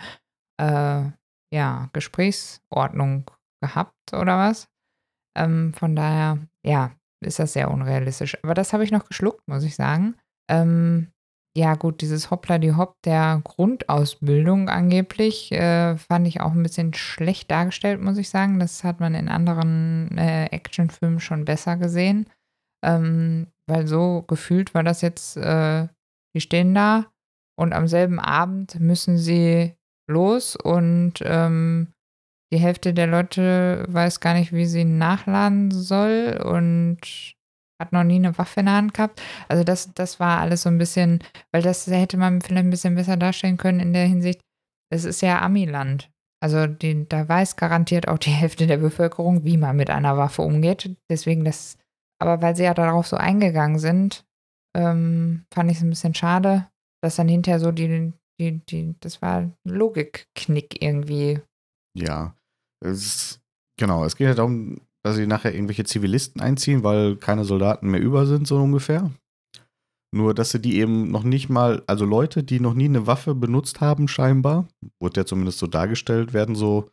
äh, ja, Gesprächsordnung gehabt oder was. Ähm, von daher, ja, ist das sehr unrealistisch. Aber das habe ich noch geschluckt, muss ich sagen. Ähm, ja, gut, dieses Hoppla die Hopp der Grundausbildung angeblich äh, fand ich auch ein bisschen schlecht dargestellt, muss ich sagen. Das hat man in anderen äh, Actionfilmen schon besser gesehen. Ähm, weil so gefühlt war das jetzt, äh, die stehen da und am selben Abend müssen sie los und ähm, die Hälfte der Leute weiß gar nicht, wie sie nachladen soll und hat noch nie eine Waffe in der Hand gehabt. Also das, das war alles so ein bisschen, weil das hätte man vielleicht ein bisschen besser darstellen können in der Hinsicht, es ist ja Amiland. Also die, da weiß garantiert auch die Hälfte der Bevölkerung, wie man mit einer Waffe umgeht. Deswegen das, aber weil sie ja darauf so eingegangen sind, ähm, fand ich es ein bisschen schade, dass dann hinterher so die, die, die, das war Logikknick irgendwie. Ja, es, genau, es geht ja darum, dass sie nachher irgendwelche Zivilisten einziehen, weil keine Soldaten mehr über sind, so ungefähr. Nur, dass sie die eben noch nicht mal, also Leute, die noch nie eine Waffe benutzt haben, scheinbar, wurde ja zumindest so dargestellt, werden so,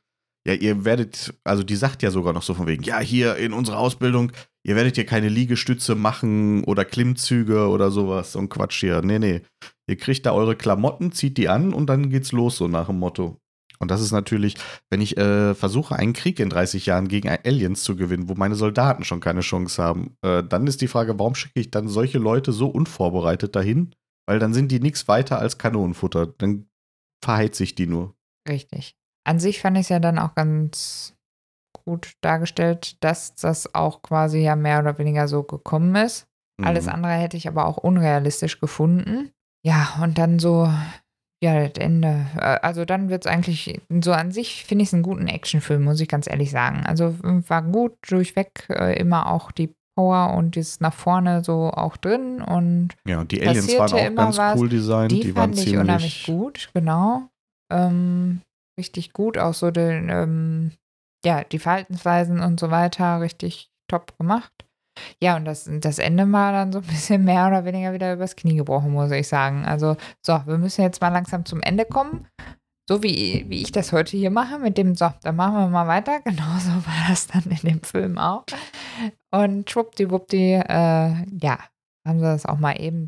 ja, ihr werdet, also die sagt ja sogar noch so von wegen, ja, hier in unserer Ausbildung, ihr werdet hier keine Liegestütze machen oder Klimmzüge oder sowas, so ein Quatsch hier. Nee, nee. Ihr kriegt da eure Klamotten, zieht die an und dann geht's los, so nach dem Motto. Und das ist natürlich, wenn ich äh, versuche, einen Krieg in 30 Jahren gegen Aliens zu gewinnen, wo meine Soldaten schon keine Chance haben, äh, dann ist die Frage, warum schicke ich dann solche Leute so unvorbereitet dahin? Weil dann sind die nichts weiter als Kanonenfutter. Dann verheizt sich die nur. Richtig. An sich fand ich es ja dann auch ganz gut dargestellt, dass das auch quasi ja mehr oder weniger so gekommen ist. Mhm. Alles andere hätte ich aber auch unrealistisch gefunden. Ja, und dann so ja, das Ende. Äh, also dann wird es eigentlich, so an sich finde ich es einen guten Actionfilm, muss ich ganz ehrlich sagen. Also war gut durchweg äh, immer auch die Power und dieses nach vorne so auch drin und ja, und die Aliens waren auch ganz was. cool designt. Die, die fand waren ich unheimlich gut, genau. Ähm, richtig gut, auch so den, ähm, ja, die Verhaltensweisen und so weiter richtig top gemacht. Ja, und das, das Ende war dann so ein bisschen mehr oder weniger wieder übers Knie gebrochen, muss ich sagen. Also, so, wir müssen jetzt mal langsam zum Ende kommen. So wie, wie ich das heute hier mache, mit dem, so, dann machen wir mal weiter. Genauso war das dann in dem Film auch. Und schwuppdiwuppdi, äh, ja, haben sie das auch mal eben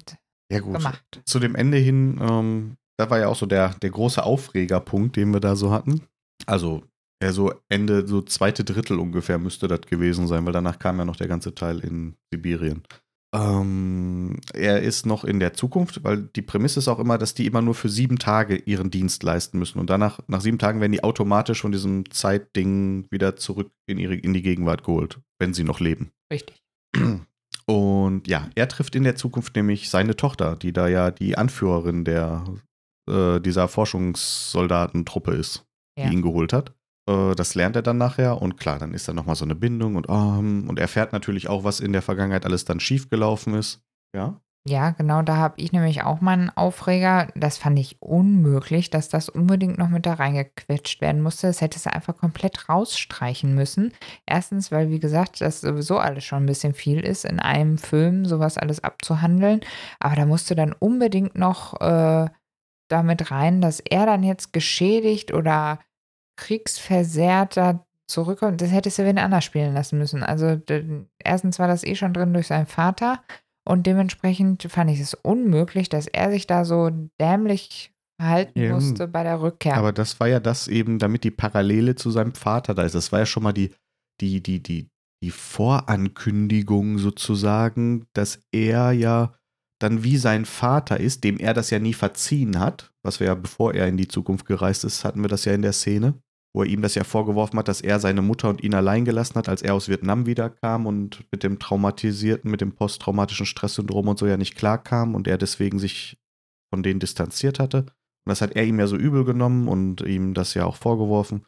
ja, gut. gemacht. Zu dem Ende hin, ähm, da war ja auch so der, der große Aufregerpunkt, den wir da so hatten. Also ja, so Ende, so zweite Drittel ungefähr müsste das gewesen sein, weil danach kam ja noch der ganze Teil in Sibirien. Ähm, er ist noch in der Zukunft, weil die Prämisse ist auch immer, dass die immer nur für sieben Tage ihren Dienst leisten müssen. Und danach, nach sieben Tagen, werden die automatisch von diesem Zeitding wieder zurück in, ihre, in die Gegenwart geholt, wenn sie noch leben. Richtig. Und ja, er trifft in der Zukunft nämlich seine Tochter, die da ja die Anführerin der, äh, dieser Forschungssoldatentruppe ist, ja. die ihn geholt hat. Äh, das lernt er dann nachher und klar, dann ist da nochmal so eine Bindung und, oh, und erfährt natürlich auch, was in der Vergangenheit alles dann schiefgelaufen ist. Ja. Ja, genau, da habe ich nämlich auch mal einen Aufreger. Das fand ich unmöglich, dass das unbedingt noch mit da reingequetscht werden musste. Das hätte sie einfach komplett rausstreichen müssen. Erstens, weil, wie gesagt, das sowieso alles schon ein bisschen viel ist, in einem Film sowas alles abzuhandeln. Aber da musste dann unbedingt noch äh, damit rein, dass er dann jetzt geschädigt oder kriegsversehrter zurückkommt, das hätte Sylvain anders spielen lassen müssen. Also erstens war das eh schon drin durch seinen Vater und dementsprechend fand ich es unmöglich, dass er sich da so dämlich verhalten ja, musste bei der Rückkehr. Aber das war ja das eben, damit die Parallele zu seinem Vater da ist. Das war ja schon mal die, die, die, die, die Vorankündigung sozusagen, dass er ja dann wie sein Vater ist, dem er das ja nie verziehen hat, was wir ja, bevor er in die Zukunft gereist ist, hatten wir das ja in der Szene wo er ihm das ja vorgeworfen hat, dass er seine Mutter und ihn allein gelassen hat, als er aus Vietnam wiederkam und mit dem traumatisierten, mit dem posttraumatischen Stresssyndrom und so ja nicht klarkam und er deswegen sich von denen distanziert hatte. Und das hat er ihm ja so übel genommen und ihm das ja auch vorgeworfen.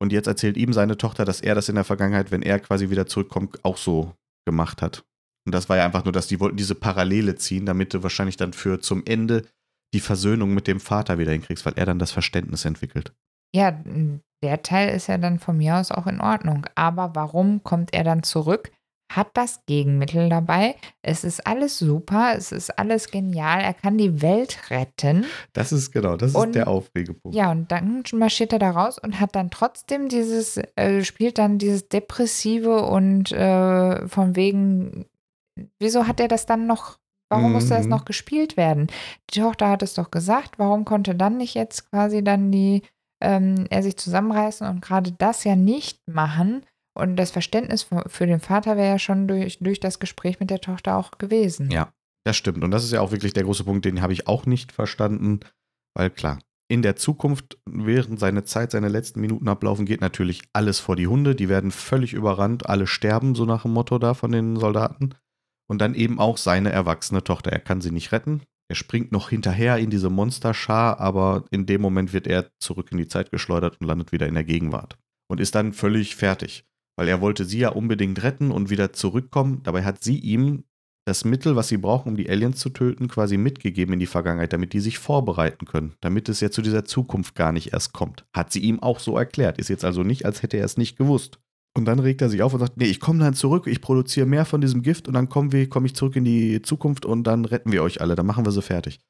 Und jetzt erzählt ihm seine Tochter, dass er das in der Vergangenheit, wenn er quasi wieder zurückkommt, auch so gemacht hat. Und das war ja einfach nur, dass die wollten diese Parallele ziehen, damit du wahrscheinlich dann für zum Ende die Versöhnung mit dem Vater wieder hinkriegst, weil er dann das Verständnis entwickelt. Ja, der Teil ist ja dann von mir aus auch in Ordnung. Aber warum kommt er dann zurück? Hat das Gegenmittel dabei. Es ist alles super, es ist alles genial. Er kann die Welt retten. Das ist genau, das und, ist der Aufregepunkt. Ja, und dann marschiert er da raus und hat dann trotzdem dieses, äh, spielt dann dieses Depressive und äh, von wegen, wieso hat er das dann noch Warum musste das Mhm. noch gespielt werden? Die Tochter hat es doch gesagt. Warum konnte dann nicht jetzt quasi dann die, ähm, er sich zusammenreißen und gerade das ja nicht machen? Und das Verständnis für, den Vater wäre ja schon durch, durch das Gespräch mit der Tochter auch gewesen. Ja, das stimmt. Und das ist ja auch wirklich der große Punkt, den habe ich auch nicht verstanden. Weil klar, in der Zukunft, während seine Zeit, seine letzten Minuten ablaufen, geht natürlich alles vor die Hunde. Die werden völlig überrannt, alle sterben, so nach dem Motto da von den Soldaten. Und dann eben auch seine erwachsene Tochter. Er kann sie nicht retten. Er springt noch hinterher in diese Monsterschar, aber in dem Moment wird er zurück in die Zeit geschleudert und landet wieder in der Gegenwart. Und ist dann völlig fertig. Weil er wollte sie ja unbedingt retten und wieder zurückkommen. Dabei hat sie ihm das Mittel, was sie brauchen, um die Aliens zu töten, quasi mitgegeben in die Vergangenheit, damit die sich vorbereiten können, damit es ja zu dieser Zukunft gar nicht erst kommt. Hat sie ihm auch so erklärt. Ist jetzt also nicht, als hätte er es nicht gewusst. Und dann regt er sich auf und sagt, nee, ich komme dann zurück, ich produziere mehr von diesem Gift und dann kommen wir, komme ich zurück in die Zukunft und dann retten wir euch alle, dann machen wir sie fertig.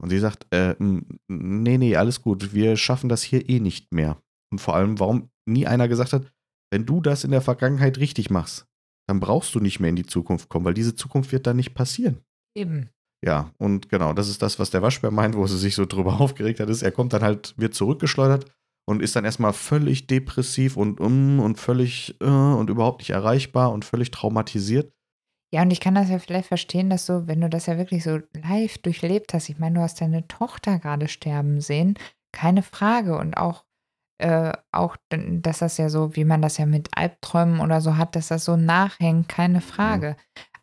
Und sie sagt, äh, nee, nee, alles gut, wir schaffen das hier eh nicht mehr. Und vor allem, warum nie einer gesagt hat, wenn du das in der Vergangenheit richtig machst, dann brauchst du nicht mehr in die Zukunft kommen, weil diese Zukunft wird dann nicht passieren. Eben. Ja, und genau, das ist das, was der Waschbär meint, wo sie sich so drüber aufgeregt hat, ist, er kommt dann halt, wird zurückgeschleudert und ist dann erstmal völlig depressiv und um und völlig äh, und überhaupt nicht erreichbar und völlig traumatisiert. Ja, und ich kann das ja vielleicht verstehen, dass du, wenn du das ja wirklich so live durchlebt hast, ich meine, du hast deine Tochter gerade sterben sehen, keine Frage. Und auch, äh, auch, dass das ja so, wie man das ja mit Albträumen oder so hat, dass das so nachhängt, keine Frage.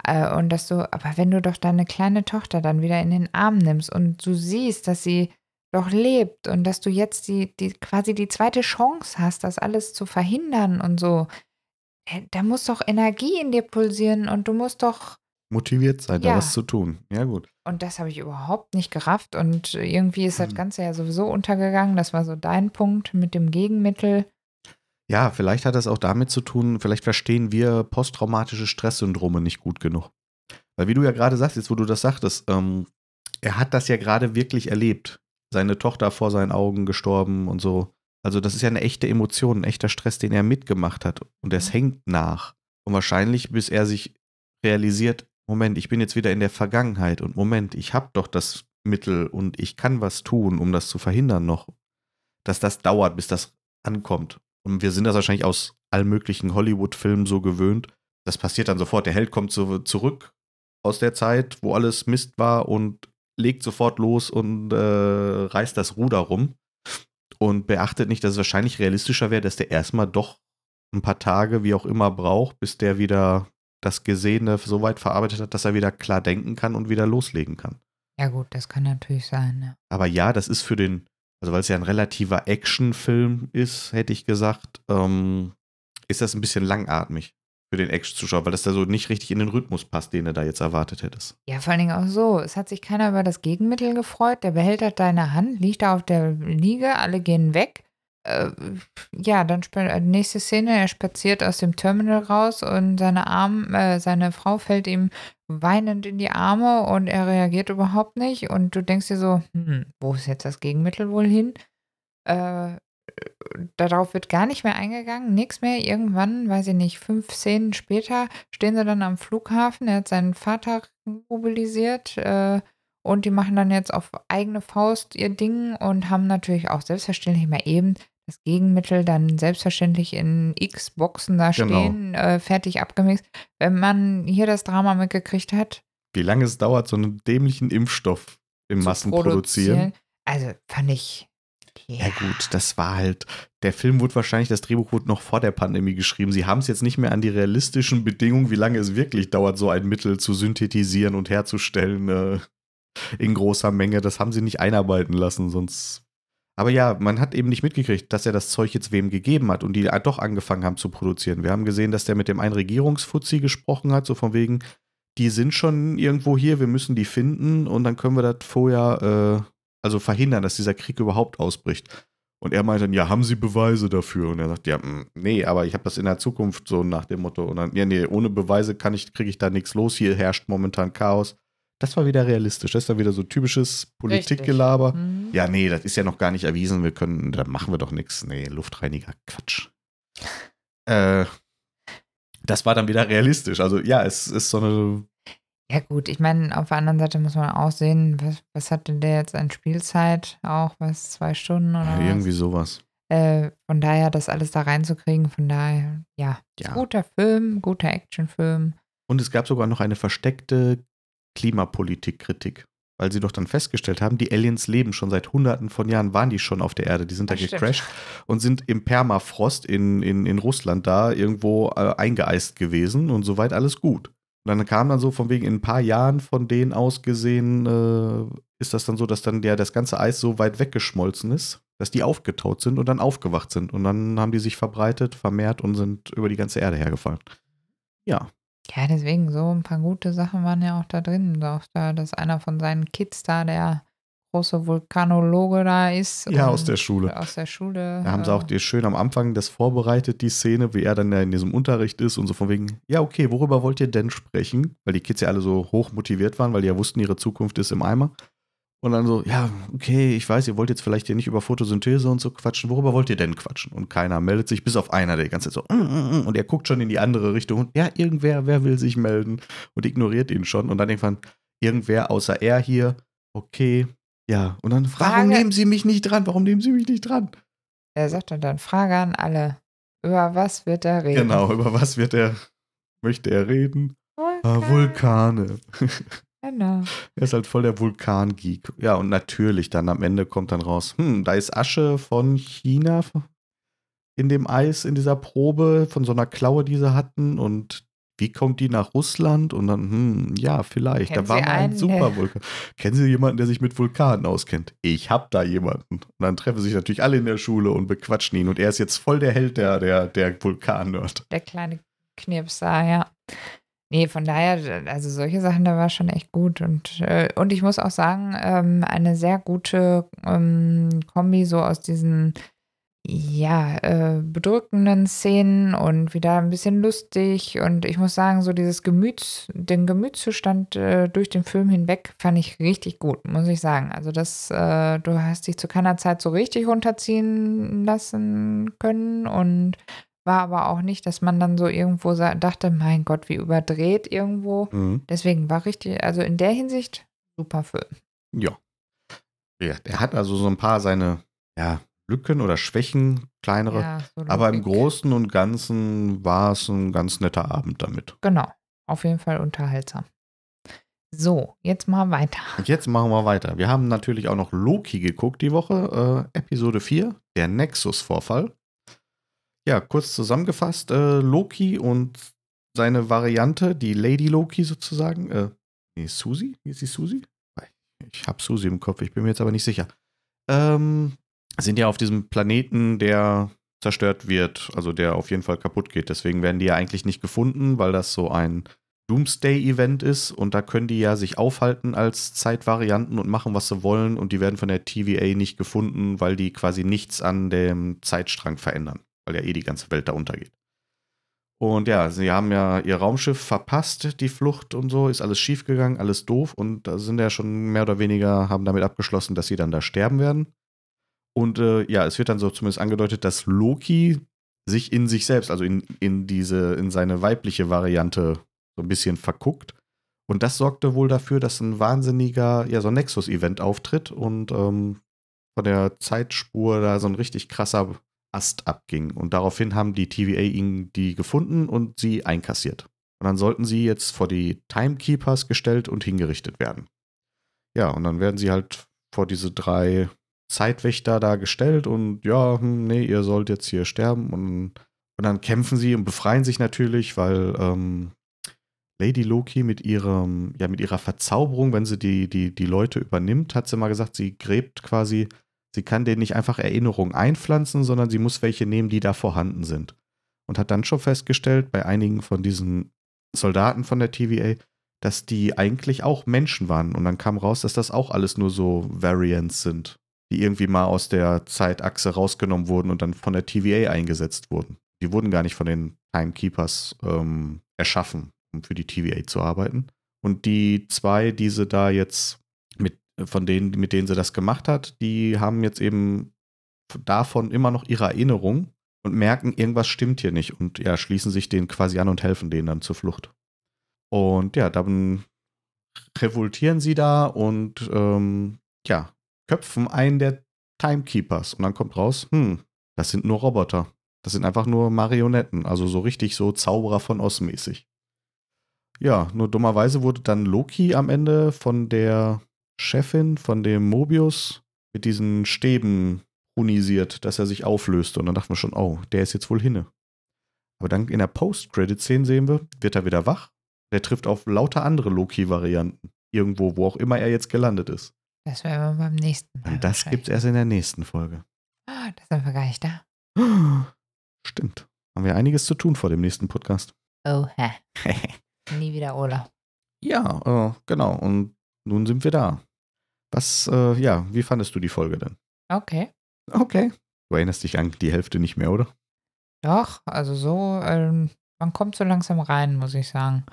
Äh, und dass du, aber wenn du doch deine kleine Tochter dann wieder in den Arm nimmst und du siehst, dass sie doch lebt und dass du jetzt die, die quasi die zweite Chance hast, das alles zu verhindern und so, äh, da muss doch Energie in dir pulsieren und du musst doch, Motiviert sein, da Ja. was zu tun. Ja, gut. und das habe ich überhaupt nicht gerafft und irgendwie ist das Mhm. Ganze ja sowieso untergegangen. Das war so dein Punkt mit dem Gegenmittel. Ja, vielleicht hat das auch damit zu tun, vielleicht verstehen wir posttraumatische Stresssyndrome nicht gut genug. Weil wie du ja gerade sagst, jetzt wo du das sagtest, ähm, er hat das ja gerade wirklich erlebt. Seine Tochter vor seinen Augen gestorben und so. Also das ist ja eine echte Emotion, ein echter Stress, den er mitgemacht hat. Und es hängt nach. Und wahrscheinlich, bis er sich realisiert, Moment, ich bin jetzt wieder in der Vergangenheit und Moment, ich habe doch das Mittel und ich kann was tun, um das zu verhindern noch. Dass das dauert, bis das ankommt. Und wir sind das wahrscheinlich aus allen möglichen Hollywood-Filmen so gewöhnt. Das passiert dann sofort. Der Held kommt zu, zurück aus der Zeit, wo alles Mist war und legt sofort los und äh, reißt das Ruder rum. Und beachtet nicht, dass es wahrscheinlich realistischer wäre, dass der erstmal doch ein paar Tage, wie auch immer, braucht, bis der wieder das Gesehene so weit verarbeitet hat, dass er wieder klar denken kann und wieder loslegen kann. Ja gut, das kann natürlich sein. Ja. Aber ja, das ist für den, also weil es ja ein relativer Actionfilm ist, hätte ich gesagt, ähm, ist das ein bisschen langatmig für den Action-Zuschauer, weil das da so nicht richtig in den Rhythmus passt, den du da jetzt erwartet hättest. Ja, vor allen Dingen auch so. Es hat sich keiner über das Gegenmittel gefreut. Der Behälter hat deine Hand, liegt da auf der Liege, alle gehen weg. Äh, ja, dann äh, nächste Szene, er spaziert aus dem Terminal raus und seine Arm, äh, seine Frau fällt ihm weinend in die Arme und er reagiert überhaupt nicht. Und du denkst dir so, hm, wo ist jetzt das Gegenmittel wohl hin? Äh, darauf wird gar nicht mehr eingegangen, nichts mehr. Irgendwann, weiß ich nicht, fünf Szenen später stehen sie dann am Flughafen. Er hat seinen Vater mobilisiert äh, und die machen dann jetzt auf eigene Faust ihr Ding und haben natürlich auch selbstverständlich mal eben das Gegenmittel dann selbstverständlich in X-Boxen da Genau. stehen, äh, fertig abgemixt. Wenn man hier das Drama mitgekriegt hat, Wie lange es dauert, so einen dämlichen Impfstoff im zu Massen produzieren. Also fand ich. Ja gut, das war halt, der Film wurde wahrscheinlich, das Drehbuch wurde noch vor der Pandemie geschrieben. Sie haben es jetzt nicht mehr an die realistischen Bedingungen, wie lange es wirklich dauert, so ein Mittel zu synthetisieren und herzustellen äh, in großer Menge. Das haben sie nicht einarbeiten lassen, sonst. Aber ja, man hat eben nicht mitgekriegt, dass er das Zeug jetzt wem gegeben hat und die doch angefangen haben zu produzieren. Wir haben gesehen, dass der mit dem einen Regierungsfuzzi gesprochen hat, so von wegen, die sind schon irgendwo hier, wir müssen die finden und dann können wir das vorher, äh, also verhindern, dass dieser Krieg überhaupt ausbricht. Und er meinte dann, ja, haben Sie Beweise dafür? Und er sagt, ja, mm, nee, aber ich habe das in der Zukunft so nach dem Motto. Und dann, ja, nee, ohne Beweise kann ich, kriege ich da nichts los. Hier herrscht momentan Chaos. Das war wieder realistisch. Das ist dann wieder so typisches Politikgelaber. Mhm. Ja, nee, das ist ja noch gar nicht erwiesen. Wir können, da machen wir doch nichts. Nee, Luftreiniger, Quatsch. äh, das war dann wieder realistisch. Also ja, es ist so eine Ja, gut, ich meine, auf der anderen Seite muss man auch sehen, was, was hat denn der jetzt an Spielzeit? Auch was, zwei Stunden oder Ja, was? irgendwie sowas. Äh, von daher, das alles da reinzukriegen, von daher, ja, Ja. guter Film, guter Actionfilm. Und es gab sogar noch eine versteckte Klimapolitik-Kritik, weil sie doch dann festgestellt haben, die Aliens leben schon seit hunderten von Jahren, waren die schon auf der Erde, die sind da Das stimmt. gecrashed und sind im Permafrost in, in, in Russland da irgendwo äh, eingeeist gewesen und soweit alles gut. Und dann kam dann so von wegen in ein paar Jahren von denen aus gesehen, äh, ist das dann so, dass dann ja das ganze Eis so weit weggeschmolzen ist, dass die aufgetaut sind und dann aufgewacht sind. Und dann haben die sich verbreitet, vermehrt und sind über die ganze Erde hergefallen. Ja, Ja, deswegen, so ein paar gute Sachen waren ja auch da drin. Auch da, dass einer von seinen Kids da, der große Vulkanologe da ist. ja aus der Schule. Aus der Schule. Da haben sie äh, auch die schön am Anfang das vorbereitet, die Szene, wie er dann da in diesem Unterricht ist und so von wegen, ja, okay, worüber wollt ihr denn sprechen? Weil die Kids ja alle so hoch motiviert waren, weil die ja wussten, ihre Zukunft ist im Eimer. Und dann so, ja, okay, ich weiß, ihr wollt jetzt vielleicht hier nicht über Photosynthese und so quatschen. Worüber wollt ihr denn quatschen? Und keiner meldet sich, bis auf einer, der die ganze Zeit so, mm, mm, mm, und er guckt schon in die andere Richtung und ja, irgendwer, wer will sich melden? Und ignoriert ihn schon. Und dann irgendwann, irgendwer außer er hier, okay, ja. Und dann, warum Frage- nehmen Sie mich nicht dran? Warum nehmen Sie mich nicht dran? Er sagte dann, Frage an alle. Über was wird er reden? Genau, über was wird er, möchte er reden? Ah, Vulkan. Vulkane. Genau. er ist halt voll der Vulkangeek. Ja, und natürlich dann am Ende kommt dann raus, hm, da ist Asche von China in dem Eis in dieser Probe von so einer Klaue, die sie hatten und wie kommt die nach Russland? Und dann, hm, ja, vielleicht. Kennen da war Sie mal ein einen, super der- Vulkan. Kennen Sie jemanden, der sich mit Vulkanen auskennt? Ich hab da jemanden. Und dann treffen sich natürlich alle in der Schule und bequatschen ihn. Und er ist jetzt voll der Held der, der, der Vulkan-Nerd. Der kleine Knirpser, ja. Nee, von daher, also solche Sachen, da war schon echt gut. Und, äh, und ich muss auch sagen, ähm, eine sehr gute ähm, Kombi so aus diesen, ja, äh, bedrückenden Szenen und wieder ein bisschen lustig. Und ich muss sagen, so dieses Gemüts, den Gemütszustand äh, durch den Film hinweg fand ich richtig gut, muss ich sagen. Also das, äh, du hast dich zu keiner Zeit so richtig runterziehen lassen können und war aber auch nicht, dass man dann so irgendwo dachte, mein Gott, wie überdreht irgendwo. Mhm. Deswegen war richtig, also in der Hinsicht super Film. Ja. ja. Der hat also so ein paar seine ja, Lücken oder Schwächen, kleinere. Ja, so aber im. Großen und Ganzen war es ein ganz netter Abend damit. Genau, auf jeden Fall unterhaltsam. So, jetzt mal weiter. Jetzt machen wir weiter. Wir haben natürlich auch noch Loki geguckt die Woche, äh, Episode 4, der Nexus-Vorfall. Ja, kurz zusammengefasst, äh, Loki und seine Variante, die Lady Loki sozusagen, äh, nee, Susi? Ist sie Susi? Ich habe Susi im Kopf, ich bin mir jetzt aber nicht sicher. Ähm, sind ja auf diesem Planeten, der zerstört wird, also der auf jeden Fall kaputt geht. Deswegen werden die ja eigentlich nicht gefunden, weil das so ein Doomsday-Event ist und da können die ja sich aufhalten als Zeitvarianten und machen, was sie wollen und die werden von der TVA nicht gefunden, weil die quasi nichts an dem Zeitstrang verändern, weil ja eh die ganze Welt da untergeht. Und ja, sie haben ja ihr Raumschiff verpasst, die Flucht und so, ist alles schiefgegangen, alles doof und da sind ja schon mehr oder weniger, haben damit abgeschlossen, dass sie dann da sterben werden. Und äh, ja, es wird dann so zumindest angedeutet, dass Loki sich in sich selbst, also in, in diese, in seine weibliche Variante so ein bisschen verguckt. Und das sorgte wohl dafür, dass ein wahnsinniger, ja, so ein Nexus-Event auftritt und ähm, von der Zeitspur da so ein richtig krasser Ast abging. Und daraufhin haben die TVA ihn die gefunden und sie einkassiert. Und dann sollten sie jetzt vor die Timekeepers gestellt und hingerichtet werden. Ja, und dann werden sie halt vor diese drei Zeitwächter da gestellt und ja, hm, nee, ihr sollt jetzt hier sterben. Und, und dann kämpfen sie und befreien sich natürlich, weil ähm, Lady Loki mit ihrem, ja, mit ihrer Verzauberung, wenn sie die, die, die Leute übernimmt, hat sie mal gesagt, sie gräbt quasi, sie kann denen nicht einfach Erinnerungen einpflanzen, sondern sie muss welche nehmen, die da vorhanden sind. Und hat dann schon festgestellt, bei einigen von diesen Soldaten von der TVA, dass die eigentlich auch Menschen waren. Und dann kam raus, dass das auch alles nur so Variants sind, die irgendwie mal aus der Zeitachse rausgenommen wurden und dann von der TVA eingesetzt wurden. Die wurden gar nicht von den Timekeepers ähm, erschaffen, um für die TVA zu arbeiten. Und die zwei, die sie da jetzt mit, von denen, mit denen sie das gemacht hat, die haben jetzt eben davon immer noch ihre Erinnerung und merken, irgendwas stimmt hier nicht und ja, schließen sich denen quasi an und helfen denen dann zur Flucht. Und ja, dann revoltieren sie da und ähm, ja, köpfen einen der Timekeepers. Und dann kommt raus, hm, das sind nur Roboter. Das sind einfach nur Marionetten, also so richtig so Zauberer von Oz mäßig. Ja, nur dummerweise wurde dann Loki am Ende von der Chefin von dem Mobius mit diesen Stäben runisiert, dass er sich auflöst. Und dann dachten wir schon, oh, der ist jetzt wohl hinne. Aber dann in der Post-Credit-Szene sehen wir, wird er wieder wach. Der trifft auf lauter andere Loki-Varianten. Irgendwo, wo auch immer er jetzt gelandet ist. Das werden wir beim nächsten Mal. Und das gibt es erst in der nächsten Folge. Ah, da sind wir gar nicht da. Stimmt. Haben wir einiges zu tun vor dem nächsten Podcast. Oh, hä. Nie wieder Urlaub. Ja, äh, genau. Und nun sind wir da. Was, äh, ja, wie fandest du die Folge denn? Okay. Okay. Du erinnerst dich an die Hälfte nicht mehr, oder? Doch, also so, ähm, man kommt so langsam rein, muss ich sagen.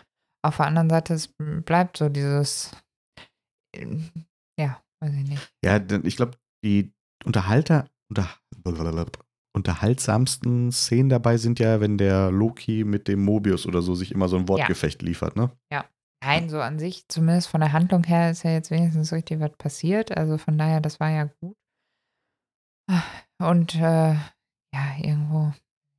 Auf der anderen Seite, es bleibt so dieses, ja, weiß ich nicht. Ja, ich glaube, die Unterhalter, unter, unterhaltsamsten Szenen dabei sind ja, wenn der Loki mit dem Mobius oder so sich immer so ein Wortgefecht ja. liefert, ne? Ja. Nein, so an sich, zumindest von der Handlung her, ist ja jetzt wenigstens richtig was passiert. Also von daher, das war ja gut. Und äh, ja, irgendwo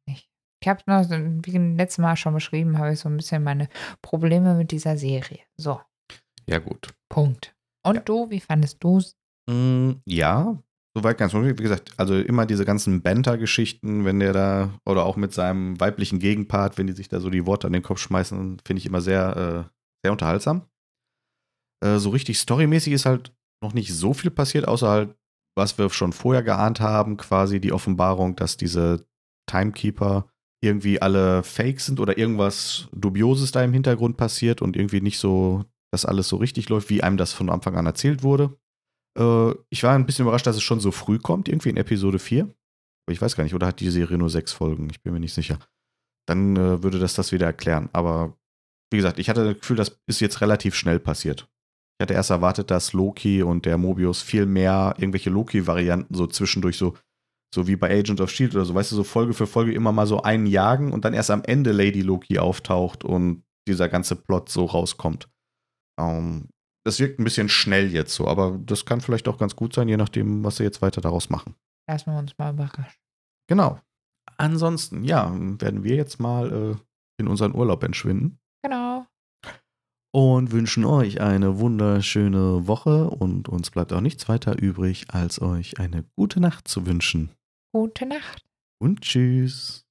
nicht. Ich habe noch, wie letztes Mal schon beschrieben, habe ich so ein bisschen meine Probleme mit dieser Serie. So. Ja, gut. Punkt. Und ja. du, wie fandest du es? Mm, ja, soweit ganz Wie gesagt, also immer diese ganzen Banter-Geschichten, wenn der da, oder auch mit seinem weiblichen Gegenpart, wenn die sich da so die Worte an den Kopf schmeißen, finde ich immer sehr, äh, sehr unterhaltsam. Äh, so richtig storymäßig ist halt noch nicht so viel passiert, außer halt, was wir schon vorher geahnt haben, quasi die Offenbarung, dass diese Timekeeper irgendwie alle fake sind oder irgendwas Dubioses da im Hintergrund passiert und irgendwie nicht so, dass alles so richtig läuft, wie einem das von Anfang an erzählt wurde. Äh, ich war ein bisschen überrascht, dass es schon so früh kommt, irgendwie in Episode 4. Aber ich weiß gar nicht, oder hat die Serie nur sechs Folgen? Ich bin mir nicht sicher. Dann äh, würde das das wieder erklären. Aber wie gesagt, ich hatte das Gefühl, das ist jetzt relativ schnell passiert. Ich hatte erst erwartet, dass Loki und der Mobius viel mehr irgendwelche Loki-Varianten so zwischendurch so, so wie bei Agent of Shield oder so, weißt du, so Folge für Folge immer mal so einen jagen und dann erst am Ende Lady Loki auftaucht und dieser ganze Plot so rauskommt. Ähm, das wirkt ein bisschen schnell jetzt so, aber das kann vielleicht auch ganz gut sein, je nachdem, was sie jetzt weiter daraus machen. Lassen wir uns mal überraschen. Genau. Ansonsten, ja, werden wir jetzt mal äh, in unseren Urlaub entschwinden. Genau. Und wünschen euch eine wunderschöne Woche und uns bleibt auch nichts weiter übrig, als euch eine gute Nacht zu wünschen. Gute Nacht. Und tschüss.